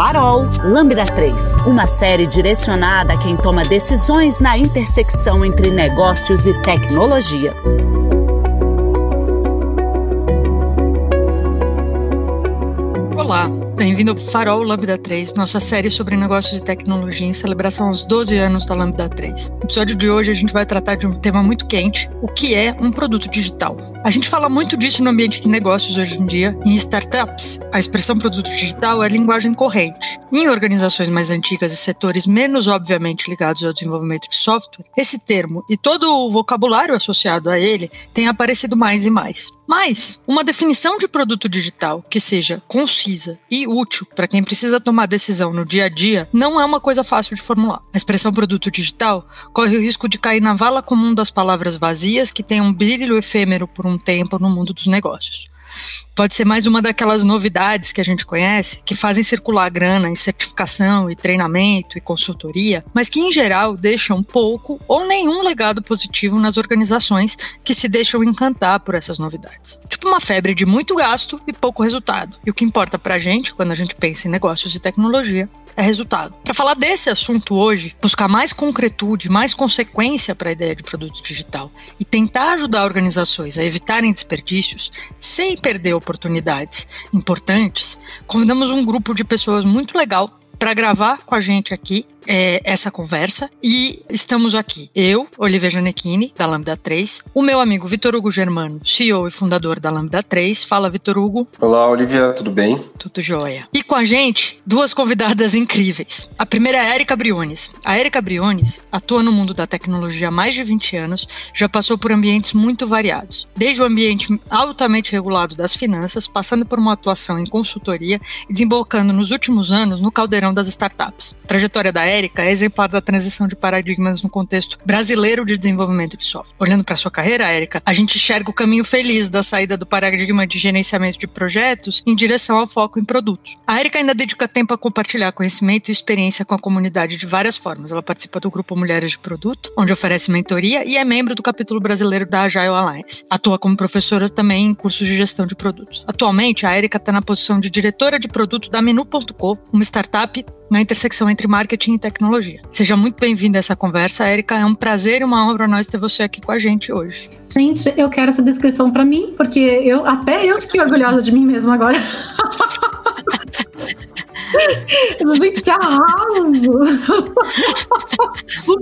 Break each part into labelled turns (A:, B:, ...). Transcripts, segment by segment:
A: Farol Lambda 3, uma série direcionada a quem toma decisões na intersecção entre negócios e tecnologia.
B: Bem-vindo ao Farol Lambda 3, nossa série sobre negócios e tecnologia em celebração aos 12 anos da Lambda 3. No episódio de hoje a gente vai tratar de um tema muito quente, o que é um produto digital. A gente fala muito disso no ambiente de negócios hoje em dia. Em startups, a expressão produto digital é linguagem corrente. Em organizações mais antigas e setores menos obviamente ligados ao desenvolvimento de software, esse termo e todo o vocabulário associado a ele tem aparecido mais e mais. Mas uma definição de produto digital que seja concisa e útil para quem precisa tomar decisão no dia a dia não é uma coisa fácil de formular. A expressão produto digital corre o risco de cair na vala comum das palavras vazias que têm um brilho efêmero por um tempo no mundo dos negócios pode ser mais uma daquelas novidades que a gente conhece, que fazem circular grana em certificação e treinamento e consultoria, mas que em geral deixam pouco ou nenhum legado positivo nas organizações que se deixam encantar por essas novidades. Tipo uma febre de muito gasto e pouco resultado. E o que importa pra gente, quando a gente pensa em negócios e tecnologia, é resultado. Para falar desse assunto hoje, buscar mais concretude, mais consequência para a ideia de produto digital e tentar ajudar organizações a evitarem desperdícios sem perder oportunidades importantes, convidamos um grupo de pessoas muito legal para gravar com a gente aqui é, essa conversa. E estamos aqui, eu, Olivia Janequini, da Lambda 3, o meu amigo Vitor Hugo Germano, CEO e fundador da Lambda 3. Fala, Vitor Hugo.
C: Olá, Olivia, tudo bem?
B: Tudo jóia. E com a gente, duas convidadas incríveis. A primeira é a Erika Briones. A Erika Briones atua no mundo da tecnologia há mais de 20 anos, já passou por ambientes muito variados, desde o ambiente altamente regulado das finanças, passando por uma atuação em consultoria e desembocando nos últimos anos no caldeirão das startups. A trajetória da Érica é exemplar da transição de paradigmas no contexto brasileiro de desenvolvimento de software. Olhando para sua carreira, Érica, a gente enxerga o caminho feliz da saída do paradigma de gerenciamento de projetos em direção ao foco em produtos. A Érica ainda dedica tempo a compartilhar conhecimento e experiência com a comunidade de várias formas. Ela participa do grupo Mulheres de Produto, onde oferece mentoria e é membro do capítulo brasileiro da Agile Alliance. Atua como professora também em cursos de gestão de produtos. Atualmente, a Érica está na posição de diretora de produto da Menu.co, uma startup na intersecção entre marketing e tecnologia. Seja muito bem-vinda a essa conversa, Érica. É um prazer e uma honra para nós ter você aqui com a gente hoje.
D: Gente, eu quero essa descrição para mim, porque eu até eu fiquei orgulhosa de mim mesma agora. Gente, que arraso!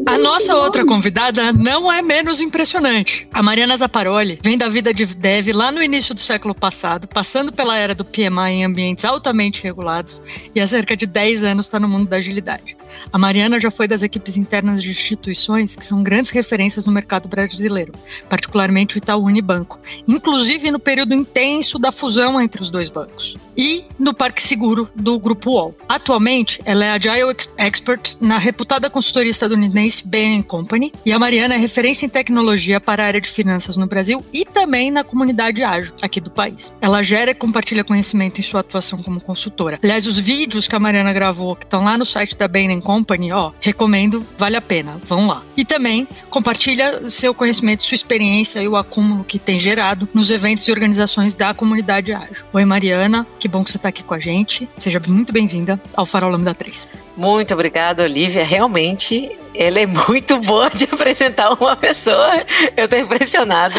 B: A nossa outra convidada não é menos impressionante. A Mariana Zaparoli vem da vida de dev lá no início do século passado, passando pela era do PMI em ambientes altamente regulados e há cerca de 10 anos está no mundo da agilidade. A Mariana já foi das equipes internas de instituições que são grandes referências no mercado brasileiro, particularmente o Itaú Unibanco, inclusive no período intenso da fusão entre os dois bancos, e no Parque Seguro do Grupo UOL. Atualmente, ela é Agile Expert na reputada consultoria estadunidense Bain Company, e a Mariana é referência em tecnologia para a área de finanças no Brasil e também na comunidade ágil aqui do país. Ela gera e compartilha conhecimento em sua atuação como consultora. Aliás, os vídeos que a Mariana gravou, que estão lá no site da Bain Company, ó, recomendo, vale a pena, vão lá. E também compartilha seu conhecimento, sua experiência e o acúmulo que tem gerado nos eventos e organizações da comunidade ágil. Oi, Mariana, que bom que você está aqui com a gente. Seja muito bem-vinda ao Farol Lambda 3.
E: Muito obrigada, Olivia. Realmente, ela é muito boa de apresentar uma pessoa. Eu estou impressionada.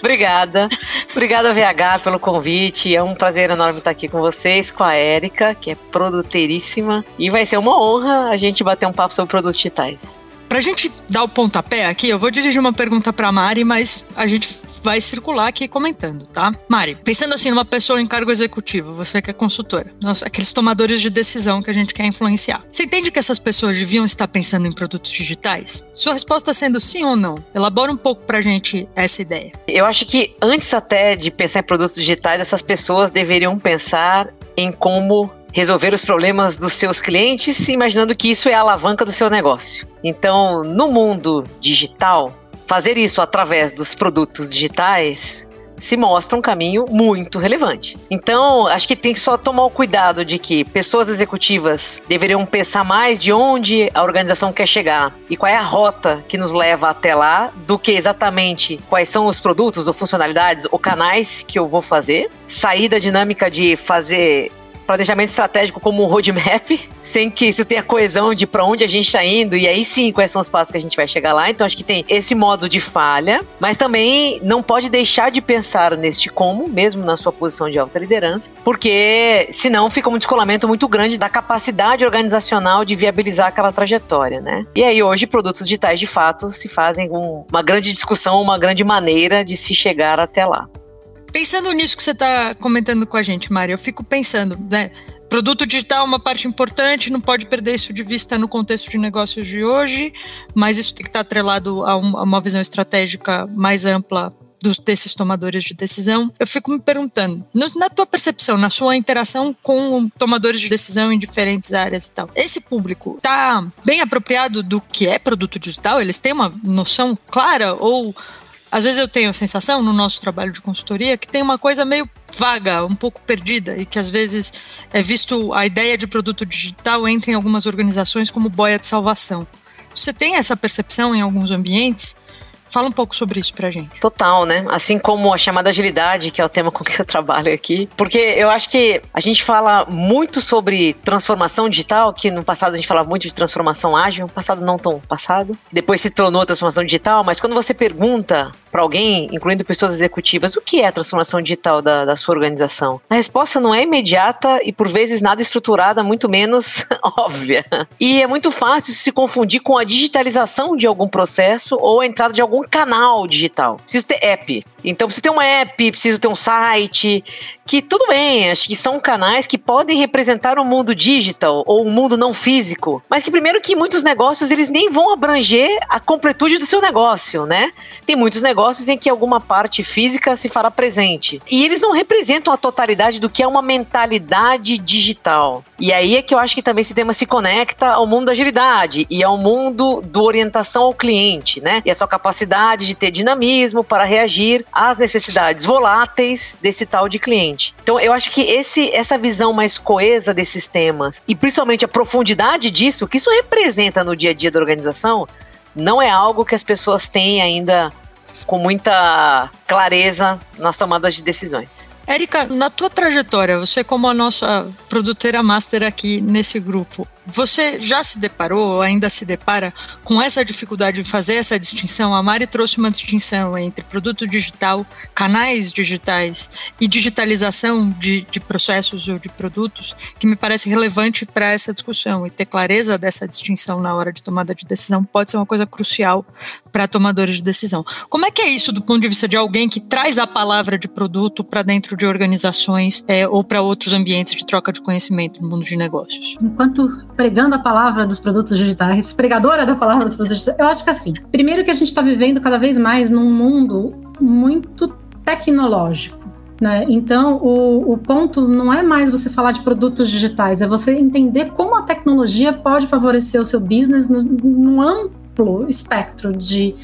E: Obrigada. Obrigada, VH, pelo convite. É um prazer enorme estar aqui com vocês, com a Érica, que é produteiríssima. E vai ser uma honra a gente bater um papo sobre produtos digitais.
B: Pra gente dar o pontapé aqui, eu vou dirigir uma pergunta pra Mari, mas a gente vai circular aqui comentando, tá? Mari, pensando assim numa pessoa em cargo executivo, você que é consultora, nossa, aqueles tomadores de decisão que a gente quer influenciar. Você entende que essas pessoas deviam estar pensando em produtos digitais? Sua resposta sendo sim ou não? Elabora um pouco pra gente essa ideia.
E: Eu acho que antes até de pensar em produtos digitais, essas pessoas deveriam pensar em como resolver os problemas dos seus clientes, imaginando que isso é a alavanca do seu negócio. Então, no mundo digital, fazer isso através dos produtos digitais se mostra um caminho muito relevante. Então, acho que tem que só tomar o cuidado de que pessoas executivas deveriam pensar mais de onde a organização quer chegar e qual é a rota que nos leva até lá, do que exatamente quais são os produtos ou funcionalidades ou canais que eu vou fazer. Sair da dinâmica de fazer planejamento estratégico como um roadmap, sem que isso tenha coesão de para onde a gente está indo e aí sim quais são os passos que a gente vai chegar lá. Então acho que tem esse modo de falha, mas também não pode deixar de pensar neste como, mesmo na sua posição de alta liderança, porque senão fica um descolamento muito grande da capacidade organizacional de viabilizar aquela trajetória, né? E aí hoje produtos digitais de fato se fazem com uma grande discussão, uma grande maneira de se chegar até lá.
B: Pensando nisso que você está comentando com a gente, Mário, eu fico pensando, né? Produto digital é uma parte importante, não pode perder isso de vista no contexto de negócios de hoje, mas isso tem que estar atrelado a uma visão estratégica mais ampla dos, desses tomadores de decisão. Eu fico me perguntando, na tua percepção, na sua interação com tomadores de decisão em diferentes áreas e tal, esse público está bem apropriado do que é produto digital? Eles têm uma noção clara ou às vezes eu tenho a sensação no nosso trabalho de consultoria que tem uma coisa meio vaga, um pouco perdida e que às vezes é visto a ideia de produto digital entra em algumas organizações como boia de salvação. Você tem essa percepção em alguns ambientes? Fala um pouco sobre isso pra gente.
E: Total, né? Assim como a chamada agilidade, que é o tema com que eu trabalho aqui. Porque eu acho que a gente fala muito sobre transformação digital, que no passado a gente falava muito de transformação ágil, passado não tão passado. Depois se tornou transformação digital, mas quando você pergunta para alguém, incluindo pessoas executivas, o que é a transformação digital da, da sua organização? A resposta não é imediata e por vezes nada estruturada, muito menos óbvia. E é muito fácil se confundir com a digitalização de algum processo ou a entrada de algum canal digital. Preciso ter app. Então, preciso ter uma app, preciso ter um site, que tudo bem, acho que são canais que podem representar o um mundo digital ou um mundo não físico, mas que primeiro que muitos negócios eles nem vão abranger a completude do seu negócio, né? Tem muitos negócios em que alguma parte física se fará presente e eles não representam a totalidade do que é uma mentalidade digital. E aí é que eu acho que também esse tema se conecta ao mundo da agilidade e ao mundo do orientação ao cliente, né? E a sua capacidade de ter dinamismo para reagir às necessidades voláteis desse tal de cliente. Então, eu acho que esse, essa visão mais coesa desses temas e principalmente a profundidade disso, que isso representa no dia a dia da organização, não é algo que as pessoas têm ainda com muita clareza nas tomadas de decisões.
B: Érica, na tua trajetória, você como a nossa produtora master aqui nesse grupo, você já se deparou ou ainda se depara com essa dificuldade de fazer essa distinção? A Mari trouxe uma distinção entre produto digital, canais digitais e digitalização de, de processos ou de produtos que me parece relevante para essa discussão e ter clareza dessa distinção na hora de tomada de decisão pode ser uma coisa crucial para tomadores de decisão. Como é que é isso do ponto de vista de alguém que traz a palavra de produto para dentro de organizações é, ou para outros ambientes de troca de conhecimento no mundo de negócios?
D: Enquanto pregando a palavra dos produtos digitais, pregadora da palavra dos produtos digitais, eu acho que assim, primeiro que a gente está vivendo cada vez mais num mundo muito tecnológico. Né? Então, o, o ponto não é mais você falar de produtos digitais, é você entender como a tecnologia pode favorecer o seu business num amplo espectro de,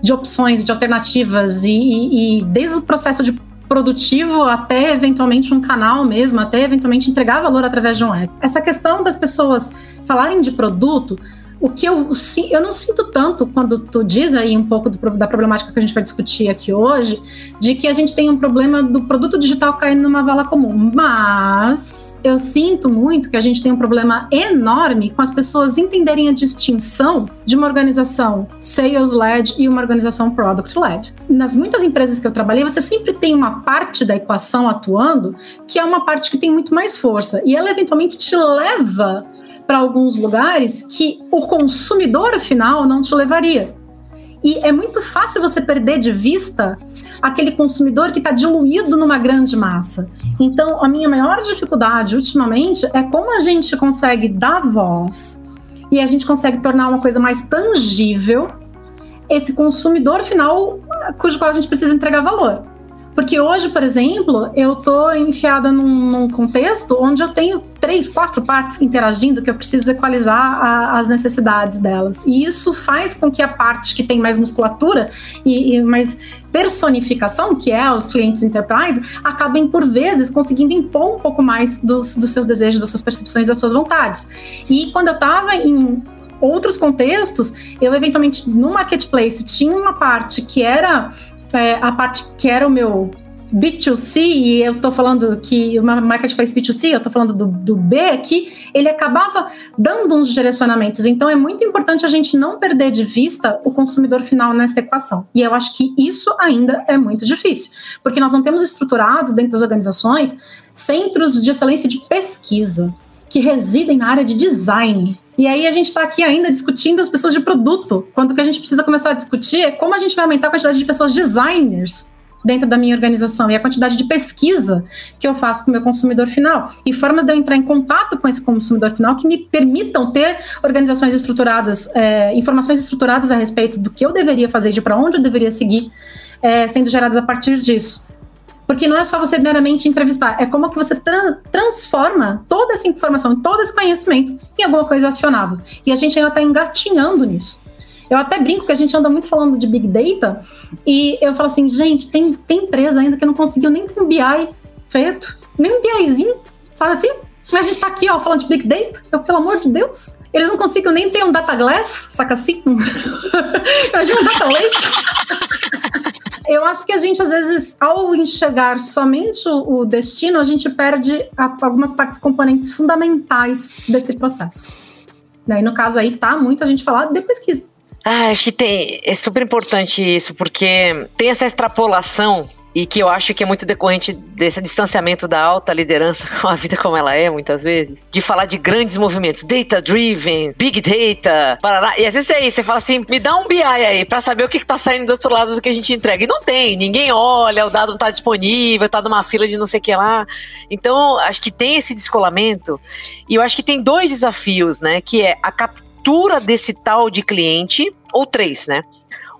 D: de opções, de alternativas, e, e, e desde o processo de produtivo até eventualmente um canal mesmo, até eventualmente entregar valor através de um app. Essa questão das pessoas falarem de produto o que eu, eu não sinto tanto quando tu diz aí um pouco do, da problemática que a gente vai discutir aqui hoje, de que a gente tem um problema do produto digital caindo numa vala comum. Mas eu sinto muito que a gente tem um problema enorme com as pessoas entenderem a distinção de uma organização sales-led e uma organização product-led. Nas muitas empresas que eu trabalhei, você sempre tem uma parte da equação atuando que é uma parte que tem muito mais força e ela eventualmente te leva para alguns lugares que o consumidor final não te levaria. E é muito fácil você perder de vista aquele consumidor que está diluído numa grande massa. Então, a minha maior dificuldade ultimamente é como a gente consegue dar voz e a gente consegue tornar uma coisa mais tangível esse consumidor final cujo qual a gente precisa entregar valor. Porque hoje, por exemplo, eu estou enfiada num, num, contexto onde eu tenho três, quatro partes interagindo que eu preciso equalizar a, as necessidades delas. E isso faz com que a parte que tem mais musculatura e, e mais personificação, que é os clientes enterprise, acabem por vezes conseguindo impor um pouco mais dos, dos seus desejos, das suas percepções, das suas vontades. E quando eu estava em outros contextos, eu eventualmente no marketplace tinha uma parte que era é, a parte que era o meu B2C, e eu tô falando que uma marketplace B2C, eu tô falando do, do B aqui, ele acabava dando uns direcionamentos. Então é muito importante a gente não perder de vista o consumidor final nessa equação. E eu acho que isso ainda é muito difícil, porque nós não temos estruturados dentro das organizações centros de excelência de pesquisa que residem na área de design. E aí a gente está aqui ainda discutindo as pessoas de produto, quando o que a gente precisa começar a discutir é como a gente vai aumentar a quantidade de pessoas designers dentro da minha organização e a quantidade de pesquisa que eu faço com o meu consumidor final e formas de eu entrar em contato com esse consumidor final que me permitam ter organizações estruturadas, é, informações estruturadas a respeito do que eu deveria fazer, de para onde eu deveria seguir, é, sendo geradas a partir disso. Porque não é só você meramente entrevistar, é como que você tra transforma toda essa informação, todo esse conhecimento em alguma coisa acionável. E a gente ainda está engatinhando nisso. Eu até brinco que a gente anda muito falando de Big Data e eu falo assim, gente, tem, tem empresa ainda que não conseguiu nem um BI feito, nem um BIzinho, sabe assim? Mas a gente tá aqui, ó, falando de Big Data, eu, pelo amor de Deus, eles não conseguem nem ter um Data Glass, saca assim? Imagina um Data Lake. Eu acho que a gente, às vezes, ao enxergar somente o, destino, a gente perde algumas partes componentes fundamentais desse processo. Né? E no caso aí, tá muito a gente falar de pesquisa.
E: Ah, acho que tem, é super importante isso, porque tem essa extrapolação e que eu acho que é muito decorrente desse distanciamento da alta liderança com a vida como ela é, muitas vezes, de falar de grandes movimentos, data-driven, big data, parará. e às vezes é isso, você fala assim, me dá um BI aí para saber o que, que tá saindo do outro lado do que a gente entrega. E não tem, ninguém olha, o dado não tá disponível, tá numa fila de não sei o que lá. Então, acho que tem esse descolamento, e eu acho que tem dois desafios, né, que é a captura desse tal de cliente, ou três, né?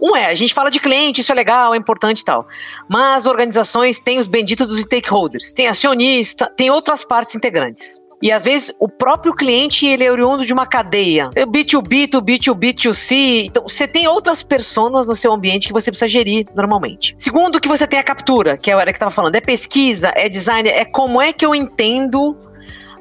E: Um é, a gente fala de cliente, isso é legal, é importante e tal. Mas organizações têm os benditos dos stakeholders, tem acionista, tem outras partes integrantes. E às vezes o próprio cliente ele é oriundo de uma cadeia. B2B, to B2B, to C. Então você tem outras pessoas no seu ambiente que você precisa gerir normalmente. Segundo, que você tem a captura, que é o Eric estava falando. É pesquisa, é design, é como é que eu entendo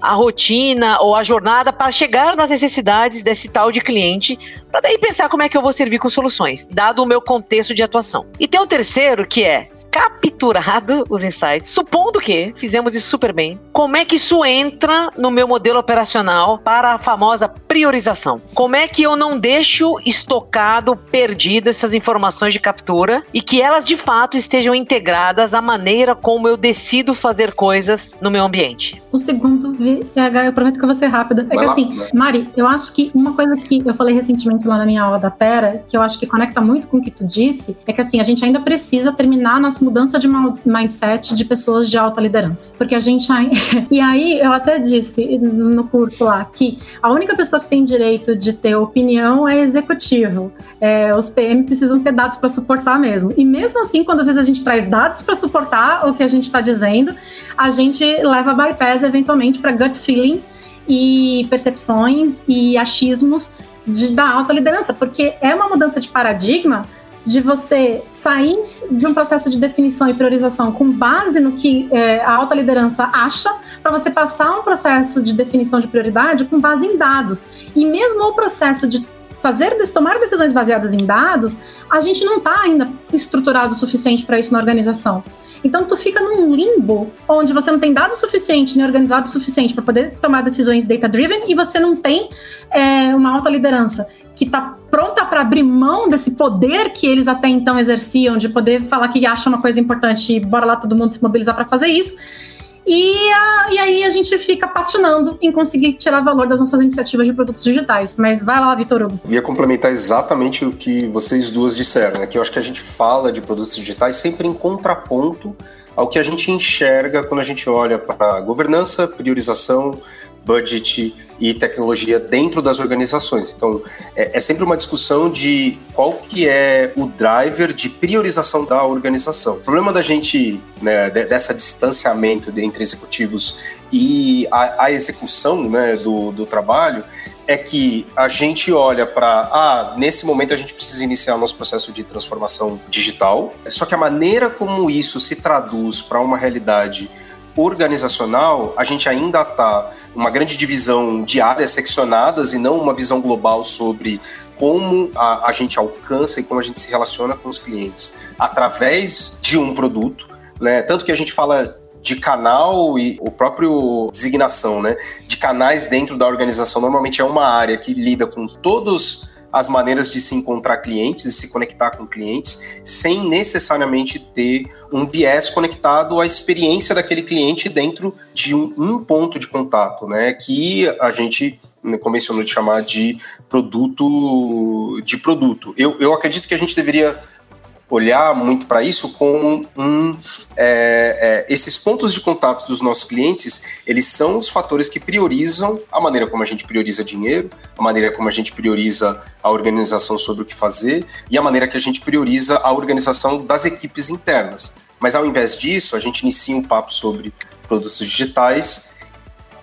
E: a rotina ou a jornada para chegar nas necessidades desse tal de cliente, para daí pensar como é que eu vou servir com soluções, dado o meu contexto de atuação. E tem o terceiro que é capturado os insights, supondo que fizemos isso super bem, como é que isso entra no meu modelo operacional para a famosa priorização? Como é que eu não deixo estocado, perdido essas informações de captura e que elas de fato estejam integradas à maneira como eu decido fazer coisas no meu ambiente?
D: O segundo VH, eu prometo que eu vou ser rápida. É Vai que lá, assim, Mari, eu acho que uma coisa que eu falei recentemente lá na minha aula da Terra, que eu acho que conecta muito com o que tu disse, é que assim, a gente ainda precisa terminar nosso mudança de mindset de pessoas de alta liderança. Porque a gente. e aí, eu até disse no curso lá que a única pessoa que tem direito de ter opinião é executivo. É, os PM precisam ter dados para suportar mesmo. E mesmo assim, quando às vezes a gente traz dados para suportar o que a gente está dizendo, a gente leva bypass eventualmente para gut feeling e percepções e achismos de, da alta liderança, porque é uma mudança de paradigma de você sair de um processo de definição e priorização com base no que é, a alta liderança acha, para você passar um processo de definição de prioridade com base em dados. E mesmo o processo de fazer tomar decisões baseadas em dados, a gente não está ainda estruturado o suficiente para isso na organização. Então tu fica num limbo onde você não tem dado suficiente nem organizado o suficiente para poder tomar decisões data driven e você não tem é, uma alta liderança que está pronta para abrir mão desse poder que eles até então exerciam de poder falar que acha uma coisa importante e bora lá todo mundo se mobilizar para fazer isso. E, a, e aí a gente fica patinando em conseguir tirar valor das nossas iniciativas de produtos digitais. Mas vai lá, Vitor Hugo.
C: Eu ia complementar exatamente o que vocês duas disseram, né? Que eu acho que a gente fala de produtos digitais sempre em contraponto ao que a gente enxerga quando a gente olha para governança, priorização, budget e tecnologia dentro das organizações. Então, é, é, sempre uma discussão de qual que é o driver de priorização da organização. O problema da gente, né, dessa distanciamento entre executivos e a, a execução né, do, do trabalho é que a gente olha para, ah, nesse momento a gente precisa iniciar nosso processo de transformação digital, só que a maneira como isso se traduz para uma realidade organizacional, a gente ainda está uma grande divisão de áreas seccionadas e não uma visão global sobre como a, a gente alcança e como a gente se relaciona com os clientes através de um produto né? Tanto que a gente fala de canal e o próprio designação, né? De canais dentro da organização normalmente é uma área que lida com todos as maneiras de se encontrar clientes e se conectar com clientes, sem necessariamente ter um viés conectado à experiência daquele cliente dentro de um, um ponto de contato, né? Que a gente convencionou de chamar de produto de produto. Eu, eu acredito que a gente deveria olhar muito para isso como um, é, é, esses pontos de contato dos nossos clientes, eles são os fatores que priorizam a maneira como a gente prioriza dinheiro, a maneira como a gente prioriza a organização sobre o que fazer e a maneira que a gente prioriza a organização das equipes internas. Mas ao invés disso, a gente inicia um papo sobre produtos digitais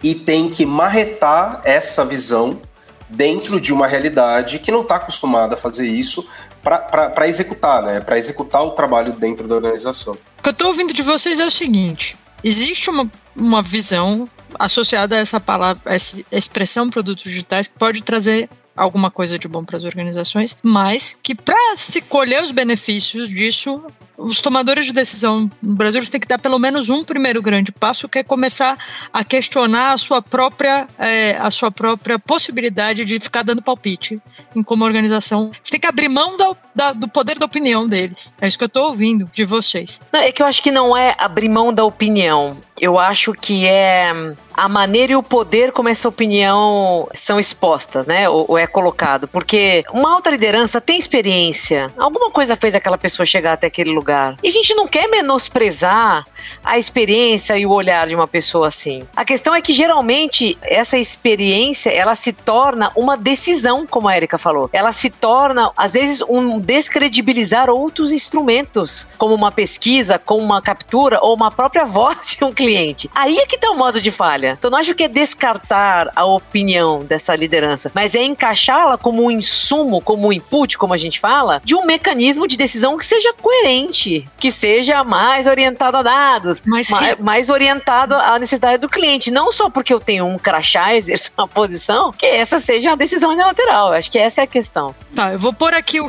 C: e tem que marretar essa visão dentro de uma realidade que não está acostumada a fazer isso, para executar, né? Para executar o trabalho dentro da organização.
B: O que eu estou ouvindo de vocês é o seguinte: existe uma, uma visão associada a essa palavra, a essa expressão produtos digitais que pode trazer alguma coisa de bom para as organizações, mas que para se colher os benefícios disso, os tomadores de decisão no Brasil têm que dar pelo menos um primeiro grande passo, que é começar a questionar a sua própria, é, a sua própria possibilidade de ficar dando palpite em como organização. Você tem que abrir mão do, da, do poder da opinião deles. É isso que eu estou ouvindo de vocês.
E: Não, é que eu acho que não é abrir mão da opinião. Eu acho que é a maneira e o poder como essa opinião são expostas, né? Ou, ou, é colocado. Porque uma alta liderança tem experiência. Alguma coisa fez aquela pessoa chegar até aquele lugar. E a gente não quer menosprezar a experiência e o olhar de uma pessoa assim. A questão é que geralmente essa experiência ela se torna uma decisão, como a Erika falou. Ela se torna, às vezes, um descredibilizar outros instrumentos, como uma pesquisa, como uma captura ou uma própria voz de um cliente. Aí é que tá o modo de falha. Então não acho que é descartar a opinião dessa liderança, mas é encaixá-la como um insumo, como um input, como a gente fala, de um mecanismo de decisão que seja coerente, que seja mais orientado a dados, mais, mais orientado à necessidade do cliente. Não só porque eu tenho um crachá, exerço uma posição, que essa seja uma decisão unilateral. Acho que essa é a questão.
B: Tá, eu vou pôr aqui o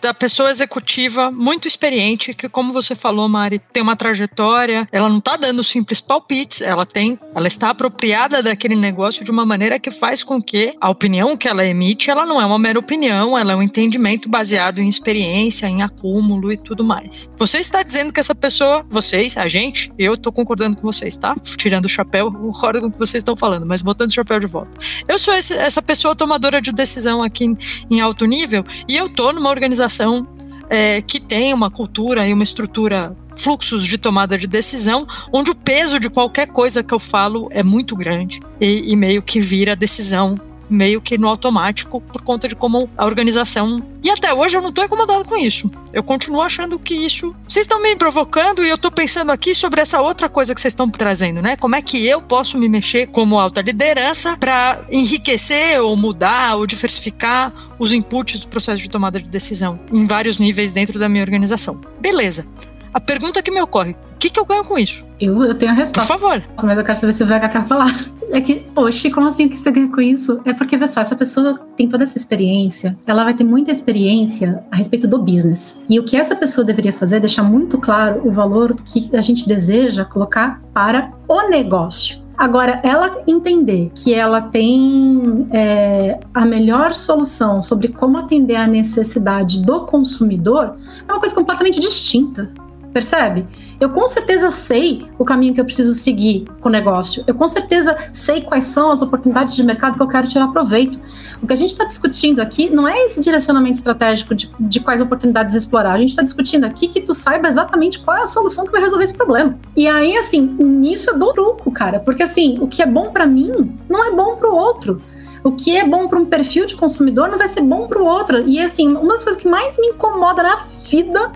B: da pessoa executiva muito experiente, que como você falou, Mari, tem uma trajetória, ela não tá dando simples palpites, ela tem ela está apropriada daquele negócio de uma maneira que faz com que a opinião que ela emite, ela não é uma mera opinião, ela é um entendimento baseado em experiência, em acúmulo e tudo mais. Você está dizendo que essa pessoa, vocês, a gente, eu estou concordando com vocês, tá? Tirando o chapéu, concordo com o que vocês estão falando, mas botando o chapéu de volta. Eu sou esse, essa pessoa tomadora de decisão aqui em, em alto nível e eu tô numa organização é, que tem uma cultura e uma estrutura fluxos de tomada de decisão, onde o peso de qualquer coisa que eu falo é muito grande e, e meio que vira decisão meio que no automático por conta de como a organização. E até hoje eu não tô incomodado com isso. Eu continuo achando que isso. Vocês estão me provocando e eu tô pensando aqui sobre essa outra coisa que vocês estão trazendo, né? Como é que eu posso me mexer como alta liderança para enriquecer ou mudar ou diversificar os inputs do processo de tomada de decisão em vários níveis dentro da minha organização. Beleza. A pergunta que me ocorre: o que, que eu ganho com isso?
D: Eu, eu tenho a resposta.
B: Por favor.
D: Mas eu quero saber se o VH quer falar. É que, poxa, como assim que você ganha com isso? É porque, pessoal, essa pessoa tem toda essa experiência, ela vai ter muita experiência a respeito do business. E o que essa pessoa deveria fazer é deixar muito claro o valor que a gente deseja colocar para o negócio. Agora, ela entender que ela tem é, a melhor solução sobre como atender a necessidade do consumidor é uma coisa completamente distinta. Percebe? Eu com certeza sei o caminho que eu preciso seguir com o negócio. Eu com certeza sei quais são as oportunidades de mercado que eu quero tirar proveito. O que a gente está discutindo aqui não é esse direcionamento estratégico de, de quais oportunidades explorar. A gente está discutindo aqui que tu saiba exatamente qual é a solução que vai resolver esse problema. E aí, assim, nisso eu dou truco, cara. Porque, assim, o que é bom para mim não é bom para o outro o que é bom para um perfil de consumidor não vai ser bom para o outro. E assim, uma das coisas que mais me incomoda na vida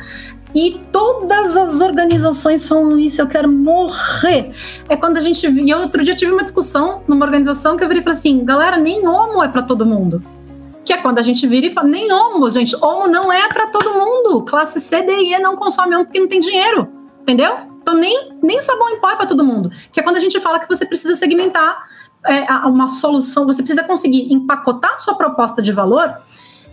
D: e todas as organizações falam isso, eu quero morrer. É quando a gente. E outro dia tive uma discussão numa organização que eu virei e falei assim: galera, nem homo é para todo mundo. Que é quando a gente vira e fala: nem homo, gente. Homo não é para todo mundo. Classe C, D e E não consome homo porque não tem dinheiro. Entendeu? Então, nem, nem sabão em pó é para todo mundo. Que é quando a gente fala que você precisa segmentar é, uma solução, você precisa conseguir empacotar sua proposta de valor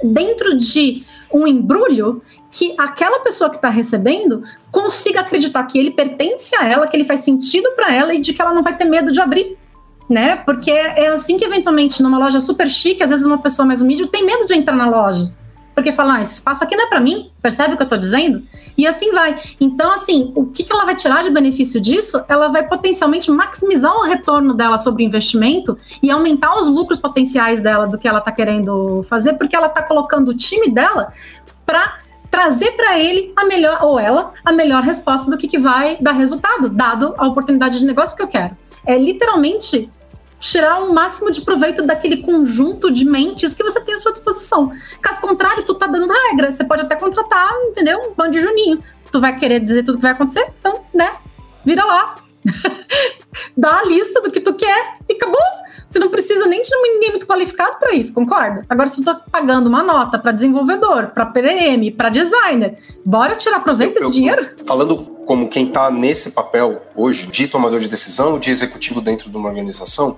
D: dentro de um embrulho que aquela pessoa que está recebendo consiga acreditar que ele pertence a ela, que ele faz sentido para ela e de que ela não vai ter medo de abrir. Né? Porque é assim que, eventualmente, numa loja super chique, às vezes uma pessoa mais humilde tem medo de entrar na loja. Porque fala, ah, esse espaço aqui não é para mim, percebe o que eu estou dizendo? E assim vai. Então, assim, o que, que ela vai tirar de benefício disso? Ela vai potencialmente maximizar o retorno dela sobre o investimento e aumentar os lucros potenciais dela do que ela está querendo fazer, porque ela está colocando o time dela para trazer para ele a melhor, ou ela, a melhor resposta do que, que vai dar resultado, dado a oportunidade de negócio que eu quero. É literalmente tirar o máximo de proveito daquele conjunto de mentes que você tem à sua disposição. Caso contrário, tu tá dando regra. Você pode até contratar, entendeu? Um bando de Juninho. Tu vai querer dizer tudo que vai acontecer? Então, né? Vira lá. Dá a lista do que tu quer e acabou. Você não precisa nem de ninguém muito qualificado para isso, concorda? Agora, se tu tá pagando uma nota para desenvolvedor, para PM, para designer, bora tirar proveito eu, desse eu, dinheiro?
C: Falando como quem está nesse papel hoje, de tomador de decisão, de executivo dentro de uma organização,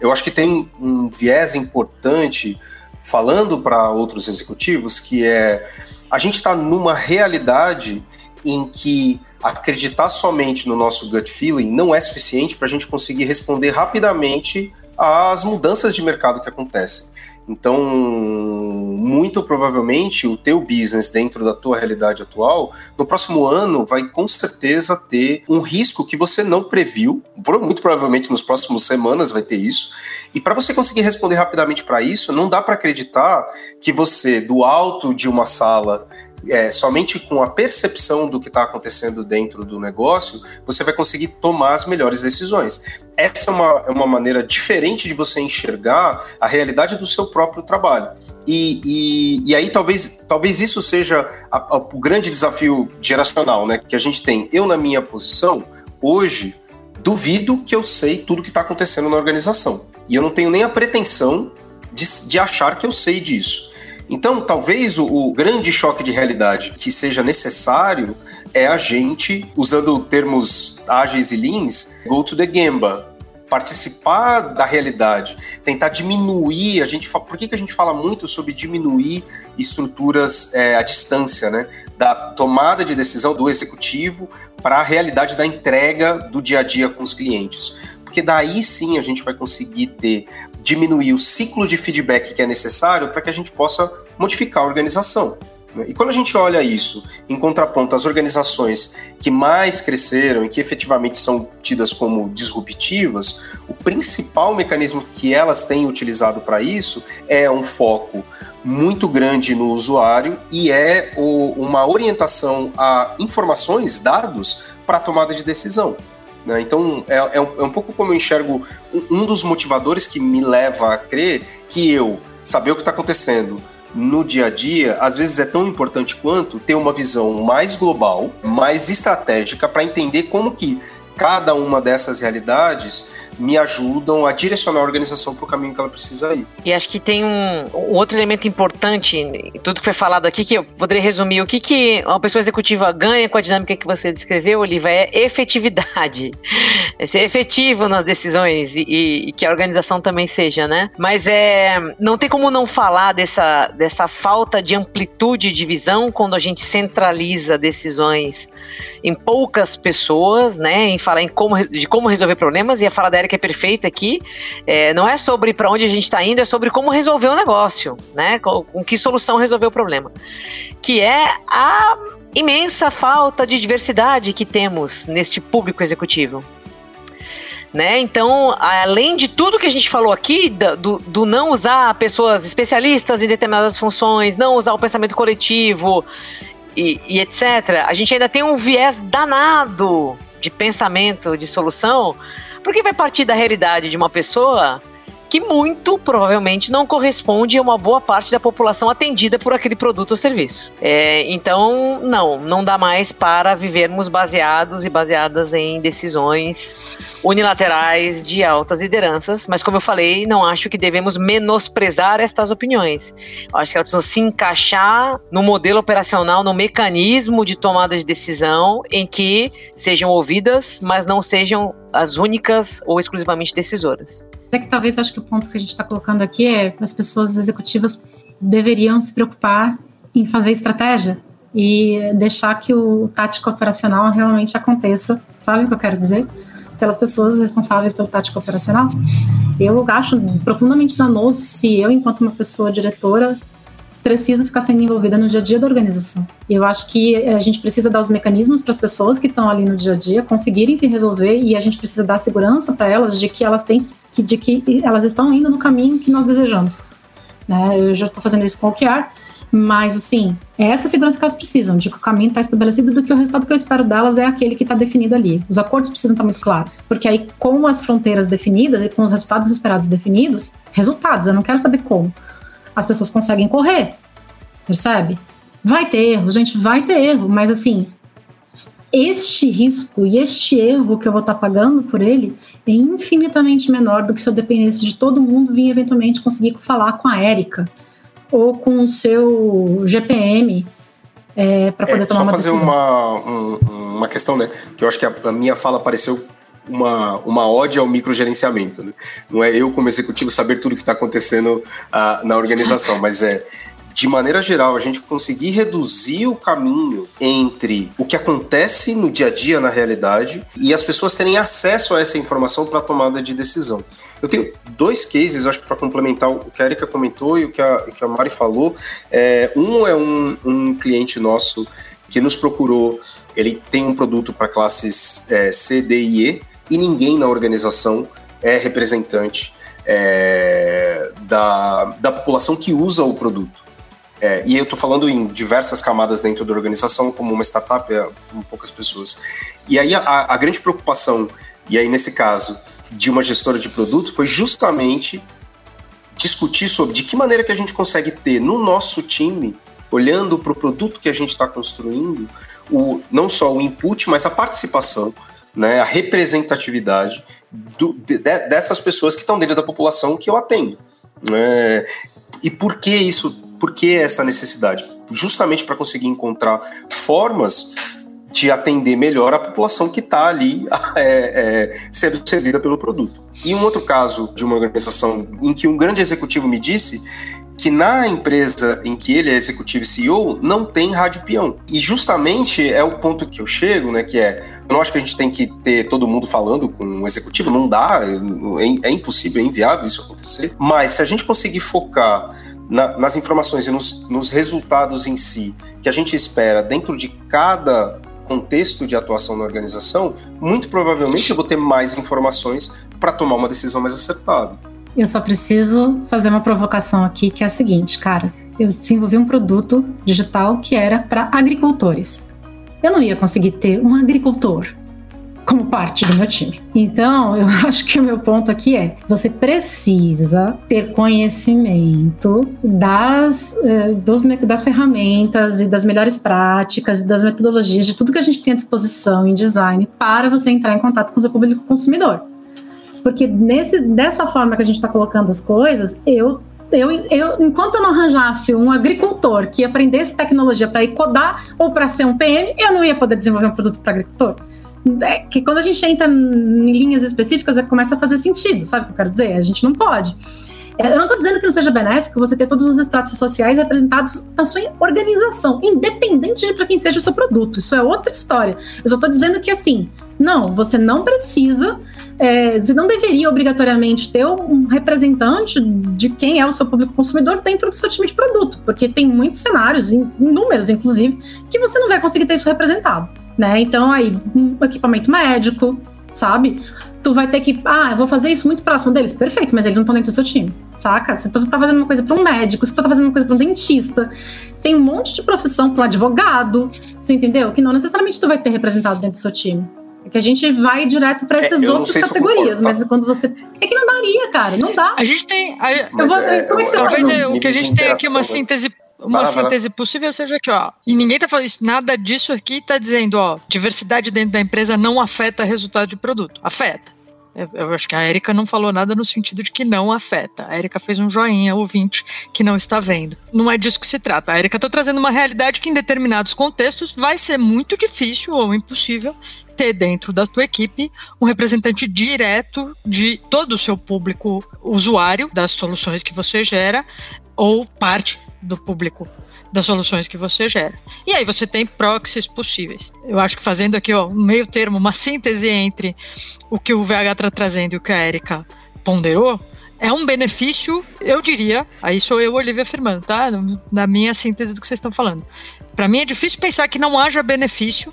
C: eu acho que tem um viés importante falando para outros executivos que é a gente está numa realidade em que acreditar somente no nosso gut feeling não é suficiente para a gente conseguir responder rapidamente às mudanças de mercado que acontecem. Então, muito provavelmente, o teu business dentro da tua realidade atual, no próximo ano, vai com certeza ter um risco que você não previu. Muito provavelmente nos próximos semanas vai ter isso. E para você conseguir responder rapidamente para isso, não dá para acreditar que você, do alto de uma sala, é, somente com a percepção do que está acontecendo dentro do negócio, você vai conseguir tomar as melhores decisões. Essa é uma, é uma maneira diferente de você enxergar a realidade do seu próprio trabalho. E, e, e aí talvez, talvez isso seja a, a, o grande desafio geracional né, que a gente tem. Eu, na minha posição, hoje, duvido que eu sei tudo que está acontecendo na organização. E eu não tenho nem a pretensão de, de achar que eu sei disso. Então, talvez o, o grande choque de realidade que seja necessário é a gente, usando termos ágeis e leans, go to the Gemba, participar da realidade, tentar diminuir. A gente, por que, que a gente fala muito sobre diminuir estruturas é, à distância, né? Da tomada de decisão do executivo para a realidade da entrega do dia a dia com os clientes. Porque daí sim a gente vai conseguir ter diminuir o ciclo de feedback que é necessário para que a gente possa modificar a organização. Né? E quando a gente olha isso em contraponto às organizações que mais cresceram e que efetivamente são tidas como disruptivas, o principal mecanismo que elas têm utilizado para isso é um foco muito grande no usuário e é o, uma orientação a informações, dados para a tomada de decisão. Né? Então, é, é, um, é, um, pouco como eu enxergo um, um dos motivadores que me leva a crer que eu saber o que está acontecendo no dia a dia, às vezes é tão importante quanto ter uma visão mais global, mais estratégica para entender como que cada uma dessas realidades me ajudam a direcionar a organização para o caminho que ela precisa ir.
E: E acho que tem um, um, outro elemento importante em tudo que foi falado aqui, que eu poderia resumir. O que, que uma pessoa executiva ganha com a dinâmica que você descreveu, Oliva, é efetividade. É ser efetivo nas decisões e, e, que a organização também seja, né? Mas é, não tem como não falar dessa, dessa falta de amplitude de visão quando a gente centraliza decisões em poucas pessoas, né? Em falar em como, de como resolver problemas e a fala da Erika é perfeita aqui. É, não é sobre para onde a gente está indo, é sobre como resolver o negócio, né? Com, com que solução resolver o problema. Que é a imensa falta de diversidade que temos neste público executivo. Né? Então, além de tudo que a gente falou aqui, do, do, não usar pessoas especialistas em determinadas funções, não usar o pensamento coletivo e, e etc., a gente ainda tem um viés danado de pensamento, de solução, porque vai partir da realidade de uma pessoa que muito provavelmente não corresponde a uma boa parte da população atendida por aquele produto ou serviço. É, então, não, não dá mais para vivermos baseados e baseadas em decisões unilaterais de altas lideranças, mas como eu falei, não acho que devemos menosprezar estas opiniões. Eu acho que elas precisam se encaixar no modelo operacional, no mecanismo de tomada de decisão em que sejam ouvidas, mas não sejam as únicas ou exclusivamente decisoras.
D: É que talvez acho que o ponto que a gente está colocando aqui é as pessoas executivas deveriam se preocupar em fazer estratégia e deixar que o tático operacional realmente aconteça. Sabe o que eu quero dizer? Pelas pessoas responsáveis pelo tático operacional. Eu acho profundamente danoso se eu, enquanto uma pessoa diretora, preciso ficar sendo envolvida no dia a dia da organização. Eu acho que a gente precisa dar os mecanismos para as pessoas que estão ali no dia a dia conseguirem se resolver e a gente precisa dar segurança para elas de que elas têm de que elas estão indo no caminho que nós desejamos. Né? Eu já estou fazendo isso com o OKR, mas assim, é essa segurança que elas precisam, de que o caminho está estabelecido, do que o resultado que eu espero delas é aquele que está definido ali. Os acordos precisam estar muito claros, porque aí com as fronteiras definidas e com os resultados esperados definidos, resultados, eu não quero saber como as pessoas conseguem correr, percebe? Vai ter erro, gente, vai ter erro, mas assim, este risco e este erro que eu vou estar tá pagando por ele é infinitamente menor do que se eu dependesse de todo mundo vir eventualmente conseguir falar com a Érica ou com o seu GPM é, para poder
C: é,
D: tomar uma
C: decisão.
D: Só
C: fazer uma, um, uma questão, né? Que eu acho que a, a minha fala pareceu uma, uma ode ao microgerenciamento. Né? Não é eu, como executivo, saber tudo o que está acontecendo uh, na organização, mas é de maneira geral, a gente conseguir reduzir o caminho entre o que acontece no dia a dia, na realidade, e as pessoas terem acesso a essa informação para tomada de decisão. Eu tenho dois cases, acho que para complementar o que a Erika comentou e o que a, que a Mari falou. É, um é um, um cliente nosso que nos procurou, ele tem um produto para classes é, C, D e E, e ninguém na organização é representante é, da, da população que usa o produto. É, e eu estou falando em diversas camadas dentro da organização, como uma startup, é, com poucas pessoas. E aí a, a grande preocupação, e aí nesse caso, de uma gestora de produto foi justamente discutir sobre de que maneira que a gente consegue ter no nosso time, olhando para o produto que a gente está construindo, o, não só o input, mas a participação né, a representatividade do, de, dessas pessoas que estão dentro da população que eu atendo. Né? E por que isso? Por que essa necessidade? Justamente para conseguir encontrar formas de atender melhor a população que está ali é, é, sendo servida pelo produto. E um outro caso de uma organização em que um grande executivo me disse que na empresa em que ele é executivo e CEO não tem rádio peão. E justamente é o ponto que eu chego, né, que é, eu não acho que a gente tem que ter todo mundo falando com o executivo, não dá, é, é impossível, é inviável isso acontecer. Mas se a gente conseguir focar na, nas informações e nos, nos resultados em si que a gente espera dentro de cada contexto de atuação na organização, muito provavelmente eu vou ter mais informações para tomar uma decisão mais acertada.
D: Eu só preciso fazer uma provocação aqui, que é a seguinte, cara. Eu desenvolvi um produto digital que era para agricultores. Eu não ia conseguir ter um agricultor como parte do meu time. Então, eu acho que o meu ponto aqui é: você precisa ter conhecimento das, eh, dos, das ferramentas e das melhores práticas e das metodologias, de tudo que a gente tem à disposição em design para você entrar em contato com o seu público consumidor. Porque nesse, dessa forma que a gente está colocando as coisas, eu, eu, eu, enquanto eu não arranjasse um agricultor que aprendesse tecnologia para ir codar ou para ser um PM, eu não ia poder desenvolver um produto para agricultor. É que quando a gente entra em linhas específicas, é começa a fazer sentido, sabe o que eu quero dizer? A gente não pode. É, eu não estou dizendo que não seja benéfico você ter todos os estratos sociais representados na sua organização, independente de para quem seja o seu produto. Isso é outra história. Eu só estou dizendo que, assim, não, você não precisa, é, você não deveria obrigatoriamente ter um representante de quem é o seu público consumidor dentro do seu time de produto, porque tem muitos cenários, números inclusive, que você não vai conseguir ter isso representado, né? Então aí, um equipamento médico, sabe? Tu vai ter que, ah, eu vou fazer isso muito próximo deles, perfeito, mas eles não estão dentro do seu time, saca? Você tá fazendo uma coisa para um médico, você tá fazendo uma coisa para um dentista, tem um monte de profissão para um advogado, você entendeu? Que não necessariamente tu vai ter representado dentro do seu time. É que a gente vai direto para é, essas é, outras categorias, mas tá? quando você. É que não daria, cara, não dá.
B: A gente tem. A, vou, é, como é que você talvez é, o que a gente tem aqui uma síntese uma síntese possível seja aqui, ó. E ninguém tá falando isso, nada disso aqui tá dizendo, ó, diversidade dentro da empresa não afeta resultado de produto. Afeta. Eu, eu acho que a Erika não falou nada no sentido de que não afeta. A Erika fez um joinha, ouvinte, que não está vendo. Não é disso que se trata. A Erika está trazendo uma realidade que, em determinados contextos, vai ser muito difícil ou impossível ter dentro da tua equipe um representante direto de todo o seu público usuário das soluções que você gera ou parte do público das soluções que você gera. E aí você tem proxies possíveis. Eu acho que fazendo aqui ó, um meio termo, uma síntese entre o que o VH está trazendo e o que a Erika ponderou, é um benefício, eu diria, aí sou eu, Olivia, afirmando, tá? Na minha síntese do que vocês estão falando. Para mim é difícil pensar que não haja benefício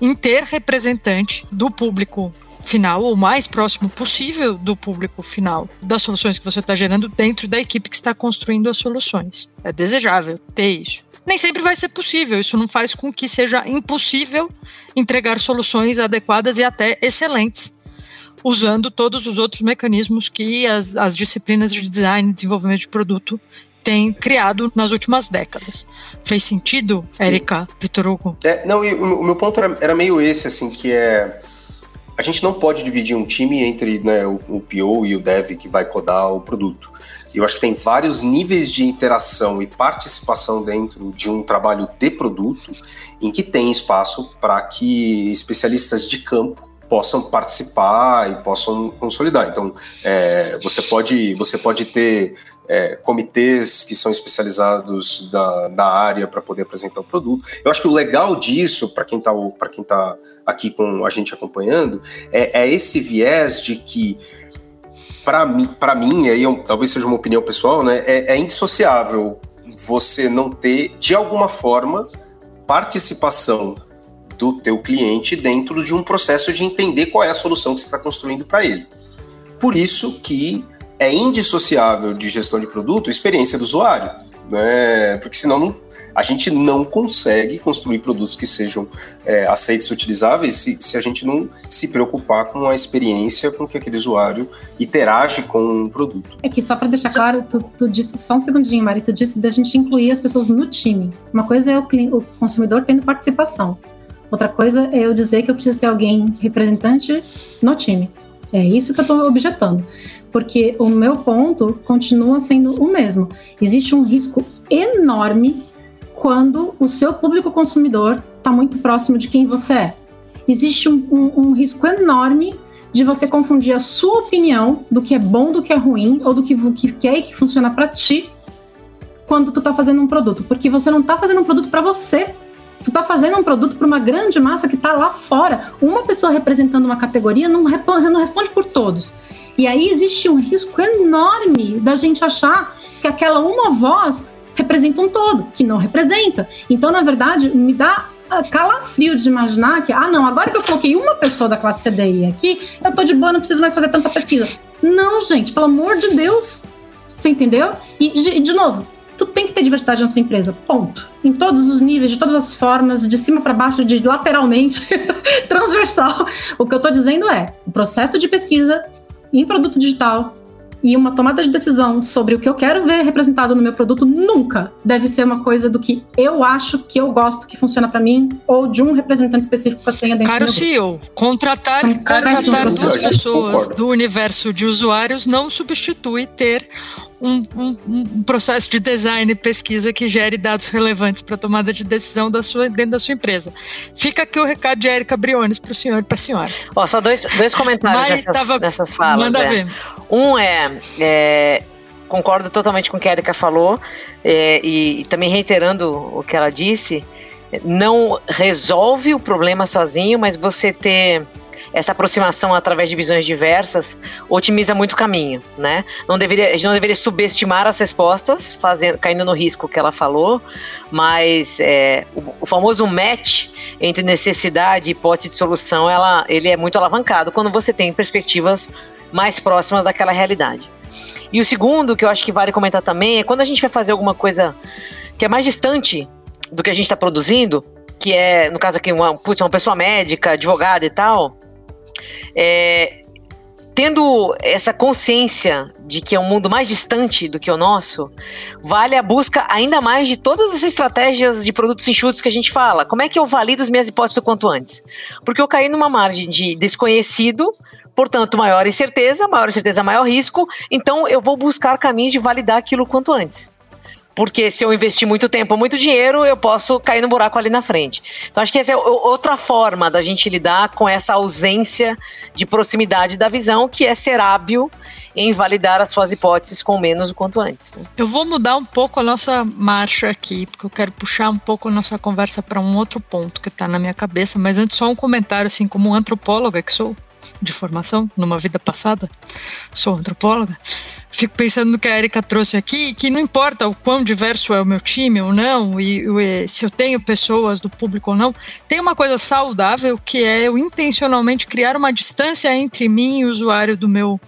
B: em ter representante do público final, o mais próximo possível do público final das soluções que você está gerando dentro da equipe que está construindo as soluções. É desejável ter isso. Nem sempre vai ser possível, isso não faz com que seja impossível entregar soluções adequadas e até excelentes, usando todos os outros mecanismos que as, as disciplinas de design e desenvolvimento de produto têm criado nas últimas décadas. Fez sentido, Érica, Vitor Hugo?
C: É, não, o, o meu ponto era, era meio esse, assim, que é a gente não pode dividir um time entre né, o, o PO e o Dev que vai codar o produto. Eu acho que tem vários níveis de interação e participação dentro de um trabalho de produto em que tem espaço para que especialistas de campo possam participar e possam consolidar. Então, é, você, pode, você pode ter é, comitês que são especializados da, da área para poder apresentar o produto. Eu acho que o legal disso, para quem está tá aqui com a gente acompanhando, é, é esse viés de que, para mim, para mim, aí eu, talvez seja uma opinião pessoal, né, é, é indissociável você não ter, de alguma forma, participação do teu cliente dentro de um processo de entender qual é a solução que você está construindo para ele. Por isso que é indissociável de gestão de produto experiência do usuário, né? Porque senão não, a gente não consegue construir produtos que sejam é, aceitos e utilizáveis se, se, a gente não se preocupar com a experiência com que aquele usuário interage com o produto.
D: É que só para deixar claro, tu, tu, disse só um segundinho, Mari, tu disse da gente incluir as pessoas no time. Uma coisa é o, o consumidor tendo participação. Outra coisa é eu dizer que eu preciso ter alguém representante no time. É isso que eu estou objetando porque o meu ponto continua sendo o mesmo. Existe um risco enorme quando o seu público consumidor está muito próximo de quem você é. Existe um, um, um, risco enorme de você confundir a sua opinião do que é bom, do que é ruim, ou do que, que quer e que funciona para ti, quando tu está fazendo um produto. Porque você não está fazendo um produto para você, tu tá fazendo um produto para uma grande massa que está lá fora. Uma pessoa representando uma categoria não, não responde por todos. E aí existe um risco enorme da gente achar que aquela uma voz representa um todo, que não representa. Então, na verdade, me dá calafrio de imaginar que, ah, não, agora que eu coloquei uma pessoa da classe CDI aqui, eu tô de boa, não preciso mais fazer tanta pesquisa. Não, gente, pelo amor de Deus. Você entendeu? E, de, de novo, tu tem que ter diversidade na sua empresa, ponto. Em todos os níveis, de todas as formas, de cima para baixo, de lateralmente, transversal. O que eu tô dizendo é, o processo de pesquisa em produto digital e uma tomada de decisão sobre o que eu quero ver representado no meu produto nunca deve ser uma coisa do que eu acho que eu gosto que funciona para mim ou de um representante específico que eu tenha dentro
B: Caro
D: do
B: CEO, contratar, contratar duas pessoas do universo de usuários não substitui ter um, um, um, processo de design e pesquisa que gere dados relevantes para a tomada de decisão da sua, dentro da sua empresa. Fica aqui o recado de Erika Briones para o senhor e para a senhora.
E: Ó, só dois, dois comentários dessas, tava, dessas falas.
B: Manda é. ver.
E: Um é, é concordo totalmente com o que a Erika falou é, e, e, também reiterando o que ela disse, não resolve o problema sozinho, mas você ter essa aproximação através de visões diversas otimiza muito o caminho, né? Não deveria, a gente não deveria subestimar as respostas, fazendo, caindo no risco que ela falou, mas é, o, o, famoso match entre necessidade e hipótese de solução, ela, ele é muito alavancado quando você tem perspectivas mais próximas daquela realidade. E o segundo, que eu acho que vale comentar também, é quando a gente vai fazer alguma coisa que é mais distante do que a gente está produzindo, que é, no caso aqui, uma, putz, uma pessoa médica, advogada e tal, é, tendo essa consciência de que é um mundo mais distante do que o nosso, vale a busca ainda mais de todas as estratégias de produtos enxutos que a gente fala. Como é que eu valido as minhas hipóteses o quanto antes? Porque eu caí numa margem de desconhecido, portanto, maior incerteza, maior incerteza, maior risco, então eu vou buscar caminhos de validar aquilo quanto antes. Porque se eu investir muito tempo, muito dinheiro, eu posso cair no buraco ali na frente. Então acho que essa é outra forma da gente lidar com essa ausência de proximidade da visão, que é ser hábil em validar as suas hipóteses com menos o quanto antes. Né?
B: Eu vou mudar um pouco a nossa marcha aqui, porque eu quero puxar um pouco a nossa conversa para um outro ponto que está na minha cabeça, mas antes só um comentário assim, como antropóloga que sou de formação, numa vida passada, sou antropóloga fico pensando no que a Erika trouxe aqui, que não importa o quão diverso é o meu time ou não, e, e, se eu tenho pessoas do público ou não, tem uma coisa saudável que é eu intencionalmente criar uma distância entre mim e o usuário do meu,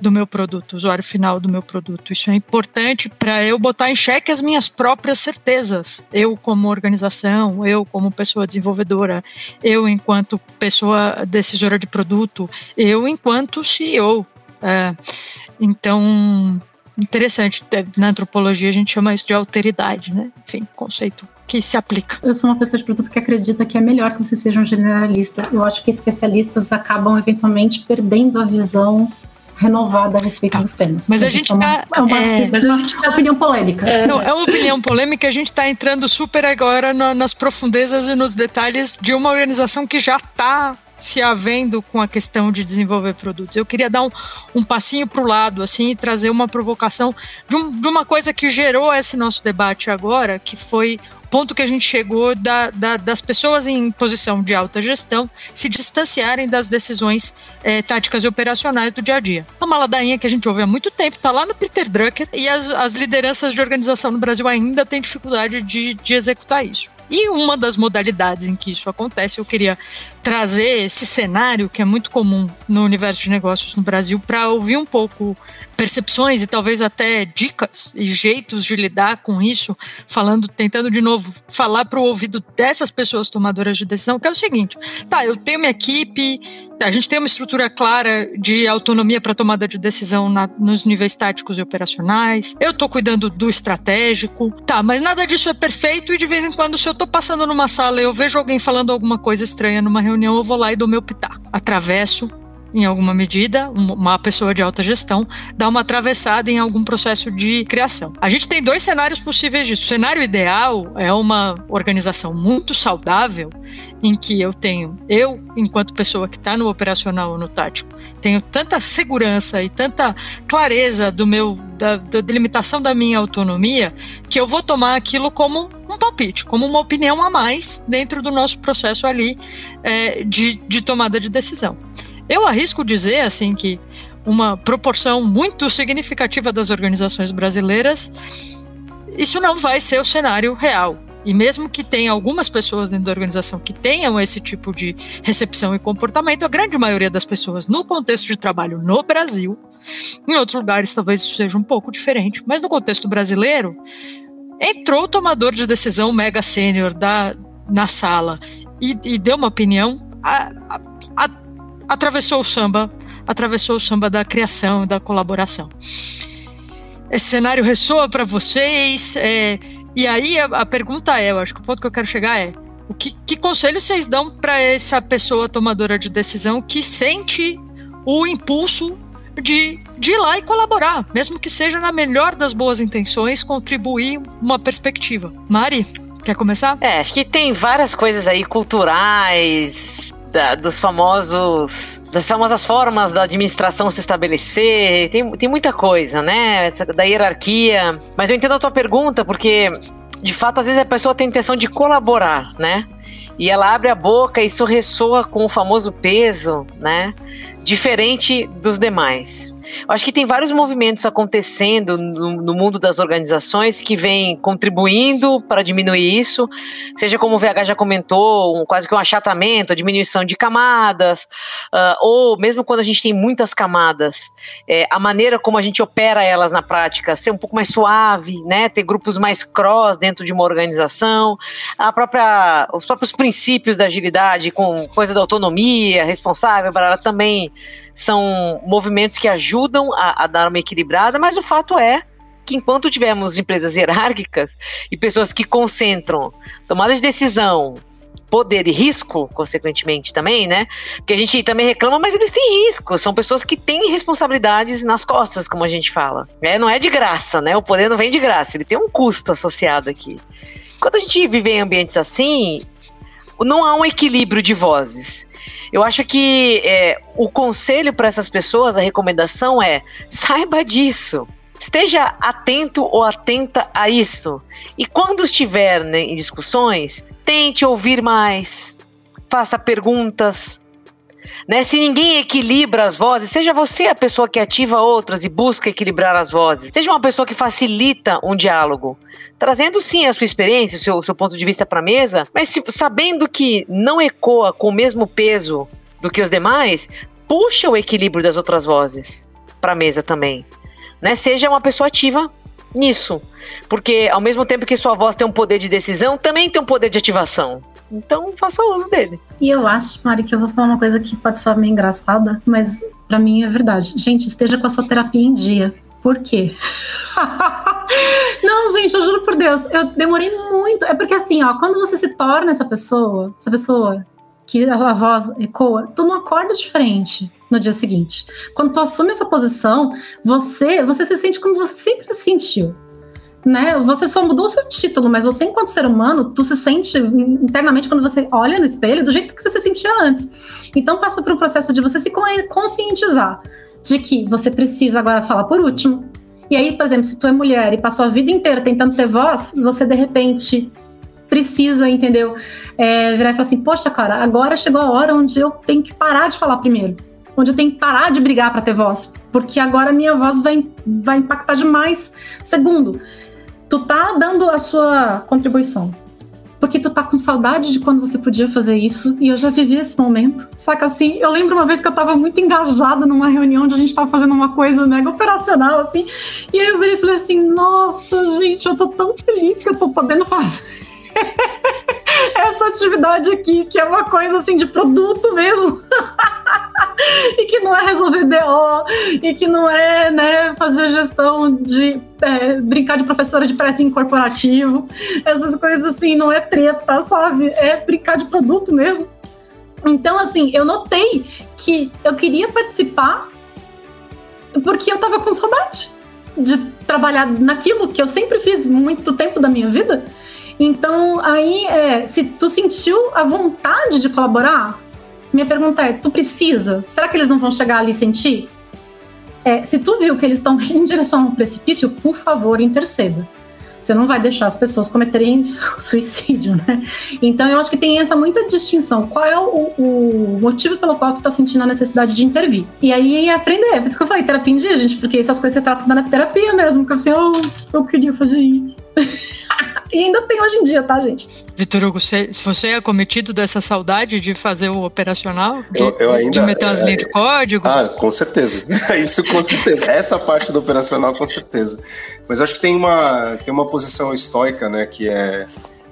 B: do meu produto, o usuário final do meu produto. Isso é importante para eu botar em xeque as minhas próprias certezas. Eu, como organização, eu, como pessoa desenvolvedora, eu, enquanto pessoa decisora de produto, eu, enquanto CEO. É, então, interessante. Na antropologia a gente chama isso de alteridade, né? Enfim, conceito que se aplica.
D: Eu sou uma pessoa de produto que acredita que é melhor que você seja um generalista. Eu acho que especialistas acabam eventualmente perdendo a visão renovada a respeito tá. dos temas.
B: Mas a gente está.
D: É uma, é, mas a gente tá opinião polêmica.
B: É, não, é uma opinião polêmica. A gente está entrando super agora no, nas profundezas e nos detalhes de uma organização que já está se havendo com a questão de desenvolver produtos. Eu queria dar um, um passinho para o lado assim e trazer uma provocação de, um, de, uma coisa que gerou esse nosso debate agora, que foi o ponto que a gente chegou da, da, das pessoas em posição de alta gestão se distanciarem das decisões é, táticas e operacionais do dia a dia. É uma ladainha que a gente ouve há muito tempo, está lá no Peter Drucker e as, as lideranças de organização no Brasil ainda têm dificuldade de, de executar isso. E uma das modalidades em que isso acontece, eu queria trazer esse cenário que é muito comum no universo de negócios no Brasil para ouvir um pouco percepções e talvez até dicas e jeitos de lidar com isso, falando, tentando de novo falar para o ouvido dessas pessoas tomadoras de decisão, que é o seguinte: tá, eu tenho minha equipe, a gente tem uma estrutura clara de autonomia para tomada de decisão na, nos níveis táticos e operacionais, eu estou cuidando do estratégico, tá, mas nada disso é perfeito e de vez em quando, se eu estou passando numa sala e eu vejo alguém falando alguma coisa estranha numa reunião, eu vou lá e dou meu pitaco. Atravesso, em alguma medida, uma pessoa de alta gestão, dá uma atravessada em algum processo de criação. A gente tem dois cenários possíveis disso. O cenário ideal é uma organização muito saudável, em que eu tenho, eu, enquanto pessoa que está no operacional ou no tático, tenho tanta segurança e tanta clareza do meu, da, da delimitação da minha autonomia, que eu vou tomar aquilo como um palpite, como uma opinião a mais dentro do nosso processo ali é, de, de tomada de decisão. Eu arrisco dizer assim que uma proporção muito significativa das organizações brasileiras, isso não vai ser o cenário real. E mesmo que tenha algumas pessoas dentro da organização que tenham esse tipo de recepção e comportamento, a grande maioria das pessoas no contexto de trabalho no Brasil, em outros lugares talvez isso seja um pouco diferente, mas no contexto brasileiro, entrou o tomador de decisão mega sênior da na sala e, e, deu uma opinião, a, a, atravessou o samba, atravessou o samba da criação, da colaboração. Esse cenário ressoa para vocês? É, e aí a, a, pergunta é, eu acho que o ponto que eu quero chegar é, o que, que conselho vocês dão para essa pessoa tomadora de decisão que sente o impulso de, de ir lá e colaborar, mesmo que seja na melhor das boas intenções, contribuir uma perspectiva. Mari, quer começar?
E: É, acho que tem várias coisas aí culturais, da, dos famosos das famosas formas da administração se estabelecer, tem, tem muita coisa, né? Essa, da hierarquia. Mas eu entendo a tua pergunta, porque de fato, às vezes a pessoa tem intenção de colaborar, né? E ela abre a boca e isso ressoa com o famoso peso, né? Diferente dos demais. Eu acho que tem vários movimentos acontecendo no, no, mundo das organizações que vêm contribuindo para diminuir isso, seja como o VH já comentou, um, quase que um achatamento, a diminuição de camadas, uh, ou mesmo quando a gente tem muitas camadas, é, a maneira como a gente opera elas na prática ser um pouco mais suave, né, ter grupos mais cross dentro de uma organização, a própria, os próprios princípios da agilidade, com coisa da autonomia responsável, para também são movimentos que ajudam a, a dar uma equilibrada, mas o fato é que enquanto tivermos empresas hierárquicas e pessoas que concentram tomada de decisão poder e risco, consequentemente também, né? Porque a gente também reclama, mas eles têm risco. São pessoas que têm responsabilidades nas costas, como a gente fala. É, não é de graça, né? O poder não vem de graça, ele tem um custo associado aqui. Quando a gente vive em ambientes assim, não há um equilíbrio de vozes. Eu acho que é, o conselho para essas pessoas, a recomendação é saiba disso. Esteja atento ou atenta a isso. E quando estiver né, em discussões, tente ouvir mais, faça perguntas. Né? Se ninguém equilibra as vozes, seja você a pessoa que ativa outras e busca equilibrar as vozes. Seja uma pessoa que facilita um diálogo, trazendo sim a sua experiência, o seu, seu ponto de vista para a mesa, mas se, sabendo que não ecoa com o mesmo peso do que os demais, puxa o equilíbrio das outras vozes para a mesa também né? Seja uma pessoa ativa nisso. Porque ao mesmo tempo que sua voz tem um poder de decisão, também tem um poder de ativação. Então faça uso dele.
D: E eu acho, Mari, que eu vou falar uma coisa que pode soar meio engraçada, mas para mim é verdade. Gente, esteja com a sua terapia em dia. Por quê? Não, gente, eu juro por Deus, eu demorei muito. É porque assim, ó, quando você se torna essa pessoa, essa pessoa que a voz ecoa, tu não acorda diferente no dia seguinte. Quando tu assume essa posição, você, você se sente como você sempre se sentiu. Né? Você só mudou o seu título, mas você, enquanto ser humano, tu se sente internamente quando você olha no espelho do jeito que você se sentia antes. Então passa por um processo de você se conscientizar de que você precisa agora falar por último. E aí, por exemplo, se tu é mulher e passou a vida inteira tentando ter voz, você de repente precisa, entendeu? É, virar e falar assim, poxa, cara, agora chegou a hora onde eu tenho que parar de falar primeiro. Onde eu tenho que parar de brigar para ter voz. Porque agora minha voz vai, vai impactar demais. Segundo, tu tá dando a sua contribuição. Porque tu tá com saudade de quando você podia fazer isso. E eu já vivi esse momento. Saca assim? Eu lembro uma vez que eu tava muito engajada numa reunião onde a gente tava fazendo uma coisa mega operacional, assim. E aí eu virei e falei assim: Nossa, gente, eu tô tão feliz que eu tô podendo fazer essa atividade aqui, que é uma coisa assim de produto mesmo. e que não é resolver BO, e que não é né, fazer gestão de é, brincar de professora de pressing corporativo, essas coisas assim, não é treta, sabe? É brincar de produto mesmo. Então, assim, eu notei que eu queria participar porque eu tava com saudade de trabalhar naquilo que eu sempre fiz muito tempo da minha vida então, aí, é, se tu sentiu a vontade de colaborar, minha pergunta é: tu precisa? Será que eles não vão chegar ali sentir? É, se tu viu que eles estão em direção a um precipício, por favor, interceda. Você não vai deixar as pessoas cometerem suicídio, né? Então, eu acho que tem essa muita distinção. Qual é o, o motivo pelo qual tu tá sentindo a necessidade de intervir? E aí, aprender. Por isso que eu falei terapia em dia, gente, porque essas coisas você trata na terapia mesmo. Que assim, oh, eu queria fazer isso. e ainda tem hoje em dia, tá, gente?
B: Vitor Hugo, você, você é cometido dessa saudade de fazer o operacional? De,
C: eu, eu ainda,
B: de meter umas é, linhas de código?
C: Ah, com certeza. Isso com certeza. Essa parte do operacional, com certeza. Mas acho que tem uma, tem uma posição estoica, né, que é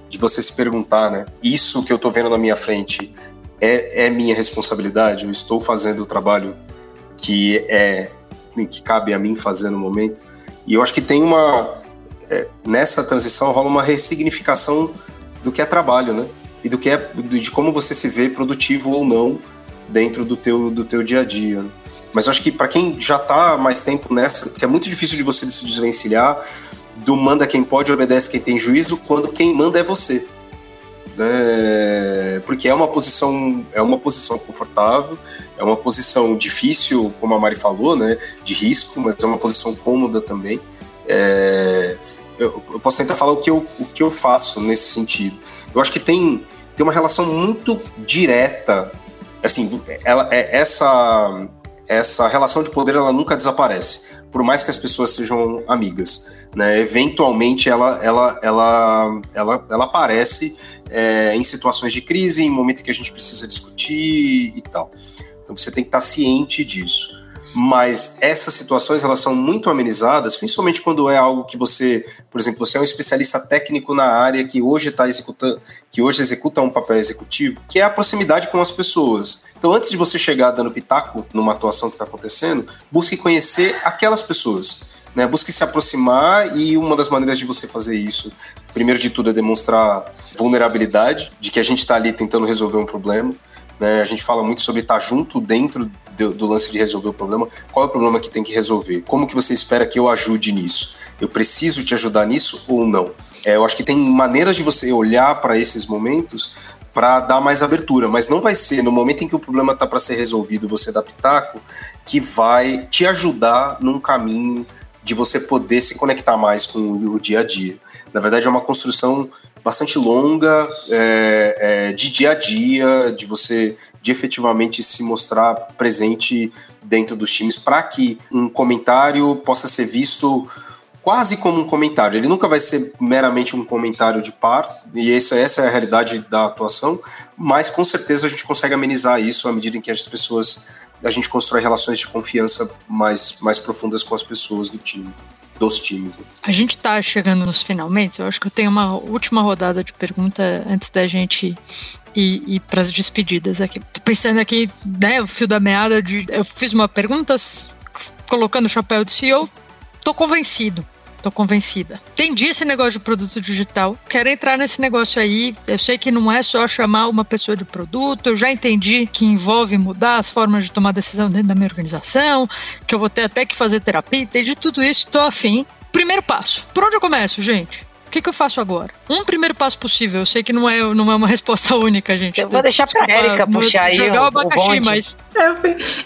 C: de você se perguntar, né, isso que eu tô vendo na minha frente é, é minha responsabilidade? Eu estou fazendo o trabalho que é que cabe a mim fazer no momento? E eu acho que tem uma é, nessa transição rola uma ressignificação do que é trabalho, né? E do que é de como você se vê produtivo ou não dentro do teu, do teu dia a dia. Né? Mas eu acho que para quem já está mais tempo nessa, que é muito difícil de você se desvencilhar do manda quem pode, obedece quem tem juízo, quando quem manda é você. Né? Porque é uma posição é uma posição confortável, é uma posição difícil, como a Mari falou, né? De risco, mas é uma posição cômoda também. É eu, eu, posso tentar falar o que, eu, o que eu faço nesse sentido. Eu acho que tem, tem uma relação muito direta, assim, ela, é, essa, essa relação de poder ela nunca desaparece, por mais que as pessoas sejam amigas. Né? Eventualmente ela, ela, ela, ela, ela aparece é, em situações de crise, em momento que a gente precisa discutir e tal. Então você tem que estar ciente disso mas essas situações elas são muito amenizadas, principalmente quando é algo que você, por exemplo, você é um especialista técnico na área que hoje está executando, que hoje executa um papel executivo, que é a proximidade com as pessoas. Então, antes de você chegar dando pitaco numa atuação que está acontecendo, busque conhecer aquelas pessoas. Né, busque se aproximar e uma das maneiras de você fazer isso primeiro de tudo, é demonstrar vulnerabilidade, de que a gente está ali tentando resolver um problema. Né? A gente fala muito sobre estar junto dentro do, do, lance de resolver o problema. Qual é o problema que tem que resolver? Como que você espera que eu ajude nisso? Eu preciso te ajudar nisso ou não? É, eu acho que tem maneiras de você olhar para esses momentos para dar mais abertura, mas não vai ser no momento em que o problema está para ser resolvido, você dá pitaco, que vai te ajudar num caminho de você poder se conectar mais com o dia a dia. Na verdade, é uma construção bastante longa é, é, de dia a dia, de você de efetivamente se mostrar presente dentro dos times para que um comentário possa ser visto quase como um comentário. Ele nunca vai ser meramente um comentário de par, e essa, essa é a realidade da atuação, mas com certeza a gente consegue amenizar isso à medida em que as pessoas. A gente constrói relações de confiança mais, mais profundas com as pessoas do time dos times. Né?
B: A gente está chegando nos finalmente. Eu acho que eu tenho uma última rodada de pergunta antes da gente ir, ir para as despedidas aqui. Tô pensando aqui, né, o fio da meada de. Eu fiz uma pergunta colocando o chapéu de CEO. Tô convencido. Tô convencida. Entendi esse negócio de produto digital. Quero entrar nesse negócio aí. Eu sei que não é só chamar uma pessoa de produto. Eu já entendi que envolve mudar as formas de tomar decisão dentro da minha organização, que eu vou ter até que fazer terapia. Entendi tudo isso, tô afim. Primeiro passo. Por onde eu começo, gente? O que, que, eu faço agora? Um primeiro passo possível. Eu sei que não é, não é uma resposta única, gente.
E: Eu vou deixar Desculpa, pra Erika puxar aí.
B: Jogar o, o abacaxi, o mas.
D: Eu,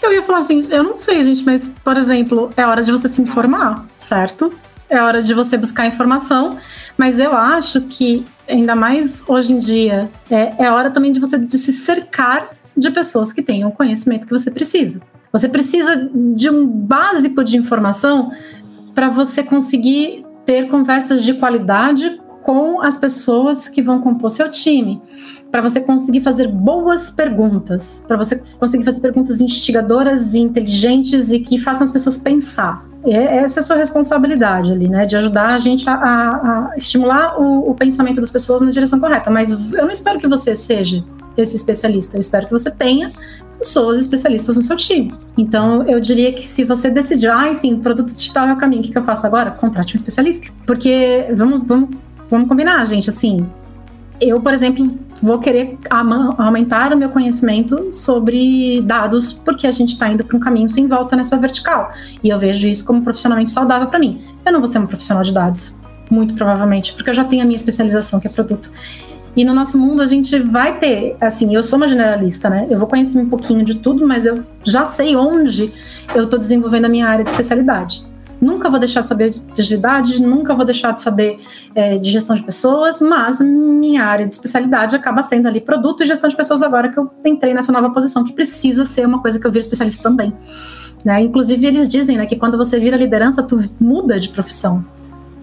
D: eu ia falar assim, eu não sei, gente, mas, por exemplo, é hora de você se informar, certo? É hora de você buscar informação, mas eu acho que, ainda mais hoje em dia, é, é hora também de você de se cercar de pessoas que tenham o conhecimento que você precisa. Você precisa de um básico de informação para você conseguir ter conversas de qualidade com as pessoas que vão compor seu time, para você conseguir fazer boas perguntas, para você conseguir fazer perguntas instigadoras e inteligentes e que façam as pessoas pensar. É, essa é a sua responsabilidade ali, né? De ajudar a gente a, a, a estimular o, o, pensamento das pessoas na direção correta. Mas eu não espero que você seja esse especialista. Eu espero que você tenha pessoas especialistas no seu time. Então, eu diria que se você decidir, ah, sim, produto digital é o caminho, o que, que eu faço agora? Contrate um especialista. Porque, vamos, vamos, vamos combinar, gente, assim, eu, por exemplo, vou querer aumentar o meu conhecimento sobre dados, porque a gente está indo para um caminho sem volta nessa vertical. E eu vejo isso como profissionalmente saudável para mim. Eu não vou ser um profissional de dados, muito provavelmente, porque eu já tenho a minha especialização, que é produto. E no nosso mundo a gente vai ter, assim, eu sou uma generalista, né? Eu vou conhecer um pouquinho de tudo, mas eu já sei onde eu estou desenvolvendo a minha área de especialidade. Nunca vou deixar de saber de agilidade, nunca vou deixar de saber é, de gestão de pessoas, mas minha área de especialidade acaba sendo ali produto e gestão de pessoas agora que eu entrei nessa nova posição, que precisa ser uma coisa que eu viro especialista também. Né? Inclusive, eles dizem né, que quando você vira liderança, tu muda de profissão.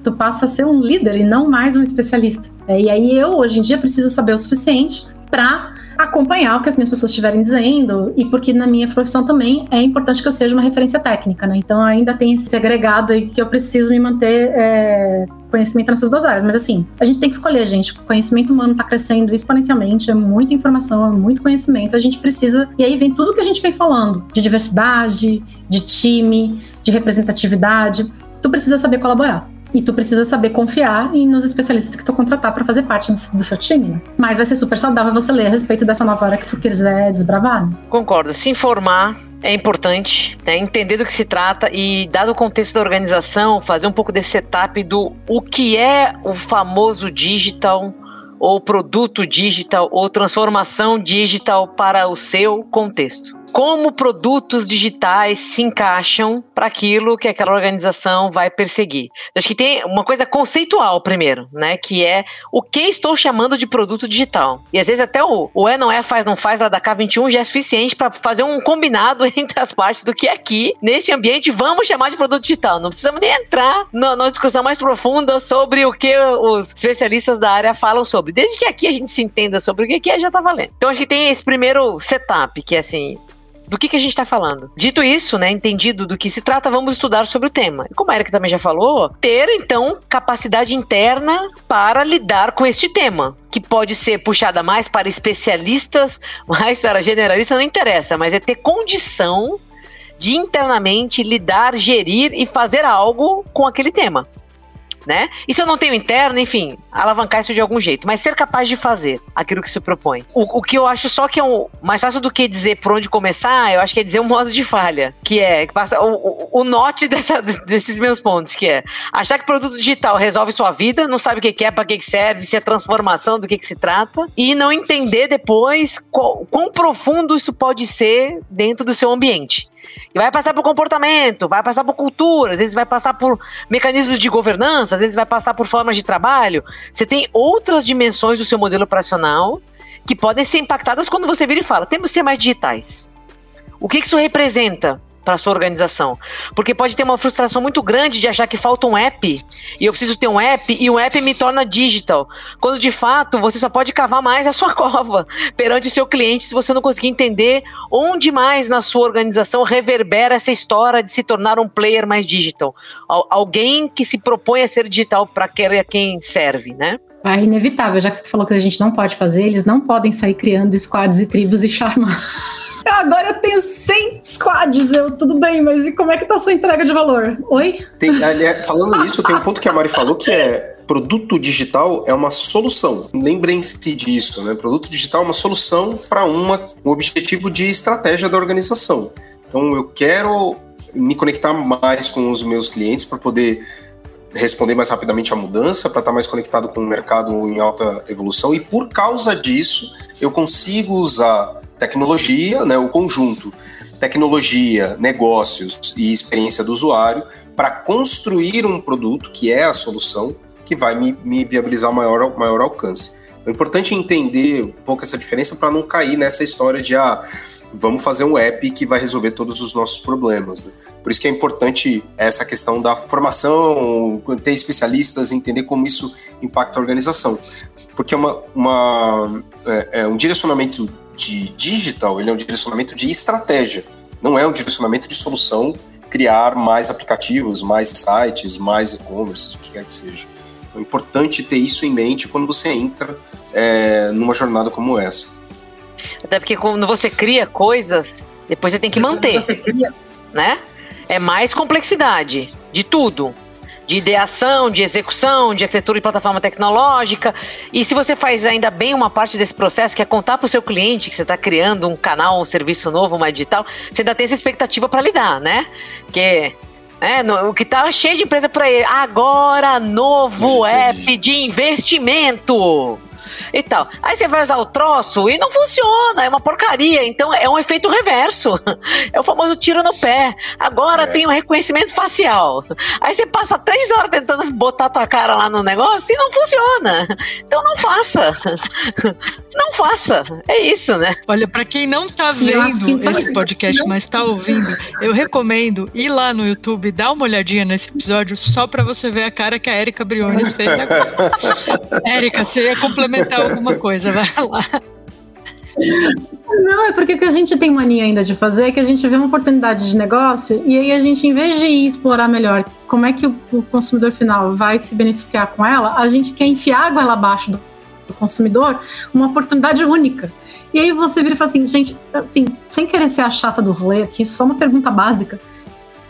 D: Tu passa a ser um líder e não mais um especialista. É, e aí eu, hoje em dia, preciso saber o suficiente para acompanhar o que as minhas pessoas estiverem dizendo e porque na minha profissão também é importante que eu seja uma referência técnica, né? Então ainda tem esse agregado aí que eu preciso me manter é, conhecimento nessas duas áreas. Mas assim, a gente tem que escolher, gente. O conhecimento humano está crescendo exponencialmente, é muita informação, é muito conhecimento. A gente precisa. E aí vem tudo que a gente vem falando: de diversidade, de time, de representatividade. Tu precisa saber colaborar. E tu precisa saber confiar nos especialistas que tu contratar para fazer parte do seu time. Mas vai ser super saudável você ler a respeito dessa nova área que tu quiser desbravar.
E: Concordo. Se informar é importante, né? entender do que se trata e, dado o contexto da organização, fazer um pouco desse setup do o que é o famoso digital ou produto digital ou transformação digital para o seu contexto como produtos digitais se encaixam para aquilo que aquela organização vai perseguir. Acho que tem uma coisa conceitual primeiro, né? Que é o que estou chamando de produto digital. E às vezes até o, o é não é, faz não faz lá da K21 já é suficiente para fazer um combinado entre as partes do que aqui, neste ambiente, vamos chamar de produto digital. Não precisamos nem entrar numa discussão mais profunda sobre o que os especialistas da área falam sobre. Desde que aqui a gente se entenda sobre o que é, já está valendo. Então acho que tem esse primeiro setup, que é assim, do que, que a gente está falando. Dito isso, né, entendido do que se trata, vamos estudar sobre o tema. E como a Erika também já falou, ter então capacidade interna para lidar com este tema, que pode ser puxada mais para especialistas, mais para generalistas, não interessa, mas é ter condição de internamente lidar, gerir e fazer algo com aquele tema. Né? E se eu não tenho interno, enfim, alavancar isso de algum jeito, mas ser capaz de fazer aquilo que se propõe. O, o que eu acho só que é um, mais fácil do que dizer por onde começar, eu acho que é dizer um modo de falha, que é que passa o, o, o note dessa, desses meus pontos, que é achar que produto digital resolve sua vida, não sabe o que é, para que serve, se é transformação, do que, que se trata, e não entender depois qual, quão profundo isso pode ser dentro do seu ambiente. E vai passar por comportamento, vai passar por cultura, às vezes vai passar por mecanismos de governança, às vezes vai passar por formas de trabalho. Você tem outras dimensões do seu modelo operacional que podem ser impactadas quando você vira e fala: temos que ser mais digitais. O que isso representa? Para sua organização. Porque pode ter uma frustração muito grande de achar que falta um app e eu preciso ter um app e o app me torna digital. Quando de fato você só pode cavar mais a sua cova perante o seu cliente se você não conseguir entender onde mais na sua organização reverbera essa história de se tornar um player mais digital. Alguém que se propõe a ser digital para quem serve, né?
D: É inevitável, já que você falou que a gente não pode fazer, eles não podem sair criando squads e tribos e charmar. Agora eu tenho 100 squads, eu, tudo bem, mas e como é que tá a sua entrega de valor? Oi?
C: Tem, falando nisso, tem um ponto que a Mari falou que é produto digital é uma solução. Lembrem-se disso, né? Produto digital é uma solução para um objetivo de estratégia da organização. Então eu quero me conectar mais com os meus clientes para poder responder mais rapidamente à mudança, para estar mais conectado com o mercado em alta evolução e por causa disso eu consigo usar tecnologia, né, o conjunto tecnologia, negócios e experiência do usuário para construir um produto que é a solução que vai me, me viabilizar maior, maior alcance. É importante entender um pouco essa diferença para não cair nessa história de ah, vamos fazer um app que vai resolver todos os nossos problemas. Né? Por isso que é importante essa questão da formação, ter especialistas, entender como isso impacta a organização. Porque é uma, uma é, é um direcionamento de digital, ele é um direcionamento de estratégia, não é um direcionamento de solução criar mais aplicativos, mais sites, mais e-commerce, o que quer que seja. É importante ter isso em mente quando você entra é, numa jornada como essa.
E: Até porque quando você cria coisas, depois você tem que manter, né? É mais complexidade de tudo de ideação, de execução, de arquitetura de plataforma tecnológica. E se você faz ainda bem uma parte desse processo, que é contar para o seu cliente que você está criando um canal, um serviço novo, uma digital, você ainda tem essa expectativa para lidar, né? Que é, no, o que tá cheio de empresa para ele. Agora, novo app de investimento e tal. Aí você vai usar o troço e não funciona, é uma porcaria. Então é um efeito reverso. É o famoso tiro no pé. Agora é. tem um reconhecimento facial. Aí você passa três horas tentando botar tua cara lá no negócio e não funciona. Então não faça. Não faça. É isso, né?
B: Olha, para quem não tá vendo esse podcast, mas tá ouvindo, eu recomendo ir lá no YouTube, dar uma olhadinha nesse episódio só para você ver a cara que a Erika Briones fez agora. Érica, você ia complementar alguma coisa, vai lá.
D: Não, é porque o que a gente tem mania ainda de fazer é que a gente vê uma oportunidade de negócio e aí a gente, em vez de ir explorar melhor como é que o, o consumidor final vai se beneficiar com ela, a gente quer enfiar água abaixo do, do consumidor uma oportunidade única. E aí você vira e fala assim, gente, assim, sem querer ser a chata do rolê aqui, só uma pergunta básica.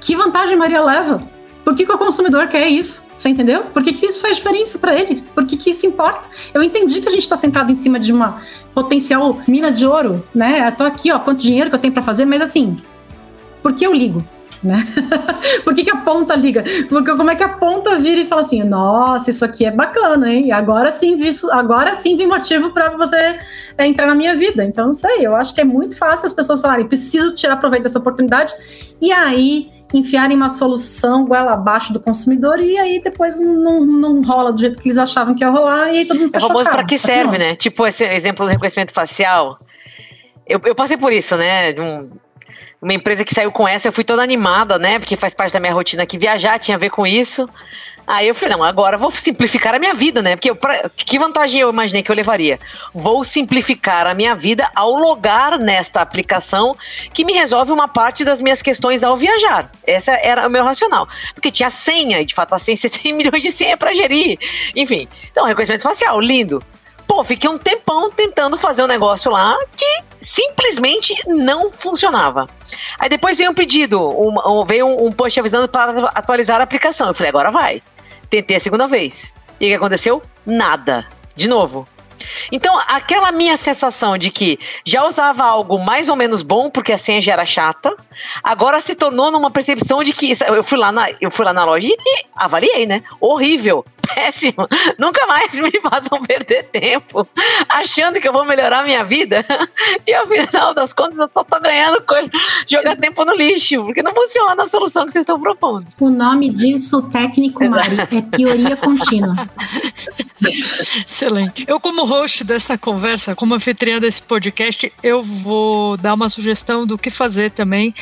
D: Que vantagem Maria leva? Por que, que o consumidor quer isso? Você entendeu? Por que, que isso faz diferença para ele? Por que, que isso importa? Eu entendi que a gente está sentado em cima de uma potencial mina de ouro, né? Eu tô aqui, ó, quanto dinheiro que eu tenho para fazer, mas assim, por que eu ligo? Né? Por que, que, a ponta liga? Porque como é que a ponta vira e fala assim, nossa, isso aqui é bacana, hein? Agora sim vi, agora sim vi motivo para você é, entrar na minha vida. Então, não sei, eu acho que é muito fácil as pessoas falarem, preciso tirar proveito dessa oportunidade. E aí enfiarem uma solução goela abaixo do consumidor e aí depois não, não rola do jeito que eles achavam que ia rolar e aí todo mundo
E: fica É famoso para que serve, né? Tipo esse exemplo do reconhecimento facial. Eu, eu passei por isso, né? Um, uma empresa que saiu com essa, eu fui toda animada, né? Porque faz parte da minha rotina que viajar tinha a ver com isso. Aí eu falei, não, agora vou simplificar a minha vida, né? Porque eu, pra, que vantagem eu imaginei que eu levaria? Vou simplificar a minha vida ao logar nesta aplicação que me resolve uma parte das minhas questões ao viajar. Essa era o meu racional. Porque tinha senha, e de fato a senha você tem milhões de senha para gerir. Enfim, então reconhecimento facial, lindo. Pô, fiquei um tempão tentando fazer um negócio lá que simplesmente não funcionava. Aí depois veio um pedido, um, veio um post avisando para atualizar a aplicação. Eu falei, agora vai Tentei a segunda vez. E o que aconteceu? Nada. De novo. Então, aquela minha sensação de que já usava algo mais ou menos bom, porque a senha já era chata, agora se tornou numa percepção de que eu fui lá na, eu fui lá na loja e, e avaliei, né? Horrível, péssimo. Nunca mais me façam perder tempo achando que eu vou melhorar minha vida. E ao final das contas, eu tô, tô ganhando coisa, jogar tempo no lixo, porque não funciona a solução que vocês estão propondo.
D: O nome disso, técnico, Mari, é pioria contínua.
B: Excelente. Eu, como host dessa conversa, como anfitriã desse podcast, eu vou dar uma sugestão do que fazer também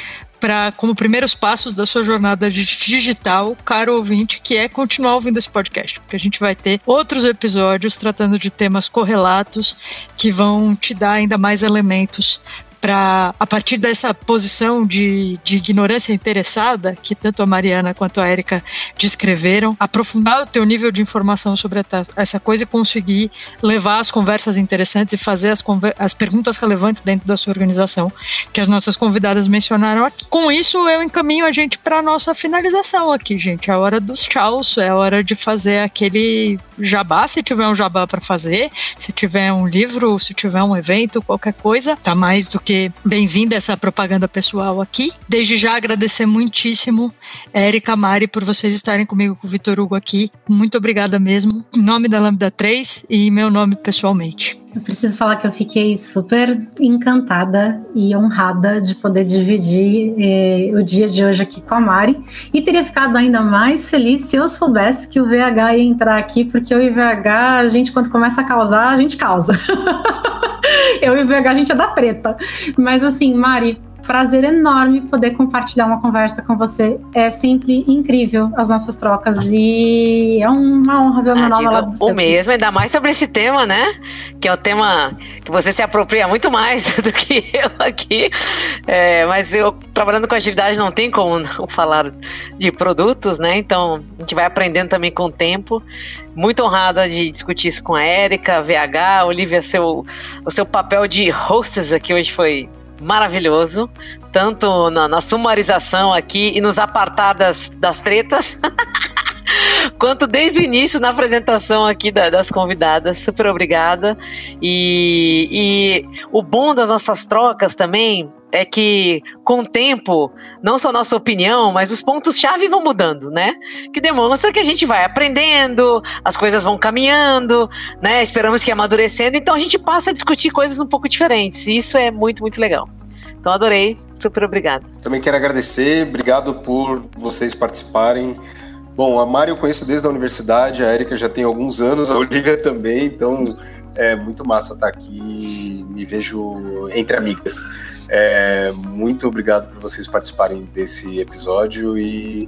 B: para como primeiros passos da sua jornada digital, caro ouvinte, que é continuar ouvindo esse podcast, porque a gente vai ter outros episódios tratando de temas correlatos que vão te dar ainda mais elementos para, a partir dessa posição de, de ignorância interessada, que tanto a Mariana quanto a Érica descreveram, aprofundar o teu nível de informação sobre essa coisa e conseguir levar as conversas interessantes e fazer as, as perguntas relevantes dentro da sua organização, que as nossas convidadas mencionaram aqui. Com isso, eu encaminho a gente para nossa finalização aqui, gente. É a hora dos tchauz, é a hora de fazer aquele jabá, se tiver um jabá para fazer, se tiver um livro, se tiver um evento, qualquer coisa, tá mais do que porque bem-vinda essa propaganda pessoal aqui. Desde já agradecer muitíssimo, Érica Mari, por vocês estarem comigo com o Vitor Hugo aqui. Muito obrigada mesmo, em nome da Lambda 3 e meu nome pessoalmente.
D: Eu preciso falar que eu fiquei super encantada e honrada de poder dividir eh, o dia de hoje aqui com a Mari. E teria ficado ainda mais feliz se eu soubesse que o VH ia entrar aqui, porque eu e o VH, a gente, quando começa a causar, a gente causa. eu e o VH, a gente é da treta. Mas assim, Mari, prazer enorme poder compartilhar uma conversa com você. É sempre incrível as nossas trocas e é uma honra ver uma ah, nova lá do
E: O mesmo, ainda mais sobre esse tema, né? Que é o tema que você se apropria muito mais do que eu aqui. É, mas eu trabalhando com agilidade não tem como não falar de produtos, né? Então a gente vai aprendendo também com o tempo. Muito honrada de discutir isso com a Érica, VH, Olivia, seu, o seu papel de hostess aqui hoje foi maravilhoso, tanto na, na sumarização aqui e nos apartadas das tretas. quanto desde o início na apresentação aqui da, das convidadas. Super obrigada. E, e o bom das nossas trocas também é que, com o tempo, não só nossa opinião, mas os pontos-chave vão mudando, né? Que demonstra que a gente vai aprendendo, as coisas vão caminhando, né? Esperamos que amadurecendo, então a gente passa a discutir coisas um pouco diferentes. E isso é muito, muito legal. Então adorei, super obrigado.
C: Também quero agradecer, obrigado por vocês participarem. Bom, a Mari eu conheço desde a universidade, a Erika já tem alguns anos, a Olivia também, então é muito massa estar aqui, me vejo entre amigas. É, muito obrigado por vocês participarem desse episódio e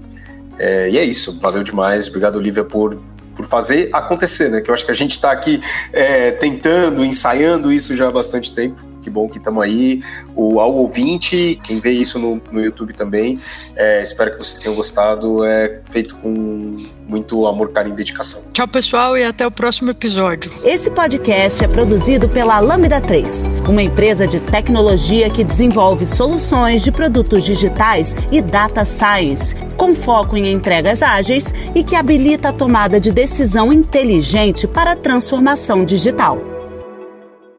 C: é, e é isso, valeu demais. Obrigado, Olivia, por, por fazer acontecer, né? Que eu acho que a gente está aqui é, tentando, ensaiando isso já há bastante tempo que bom que estamos aí. O, ao ouvinte, quem vê isso no, no YouTube também, é, espero que vocês tenham gostado. É feito com muito amor, carinho e dedicação.
B: Tchau, pessoal, e até o próximo episódio.
A: Esse podcast é produzido pela Lambda 3, uma empresa de tecnologia que desenvolve soluções de produtos digitais e data science, com foco em entregas ágeis e que habilita a tomada de decisão inteligente para a transformação digital.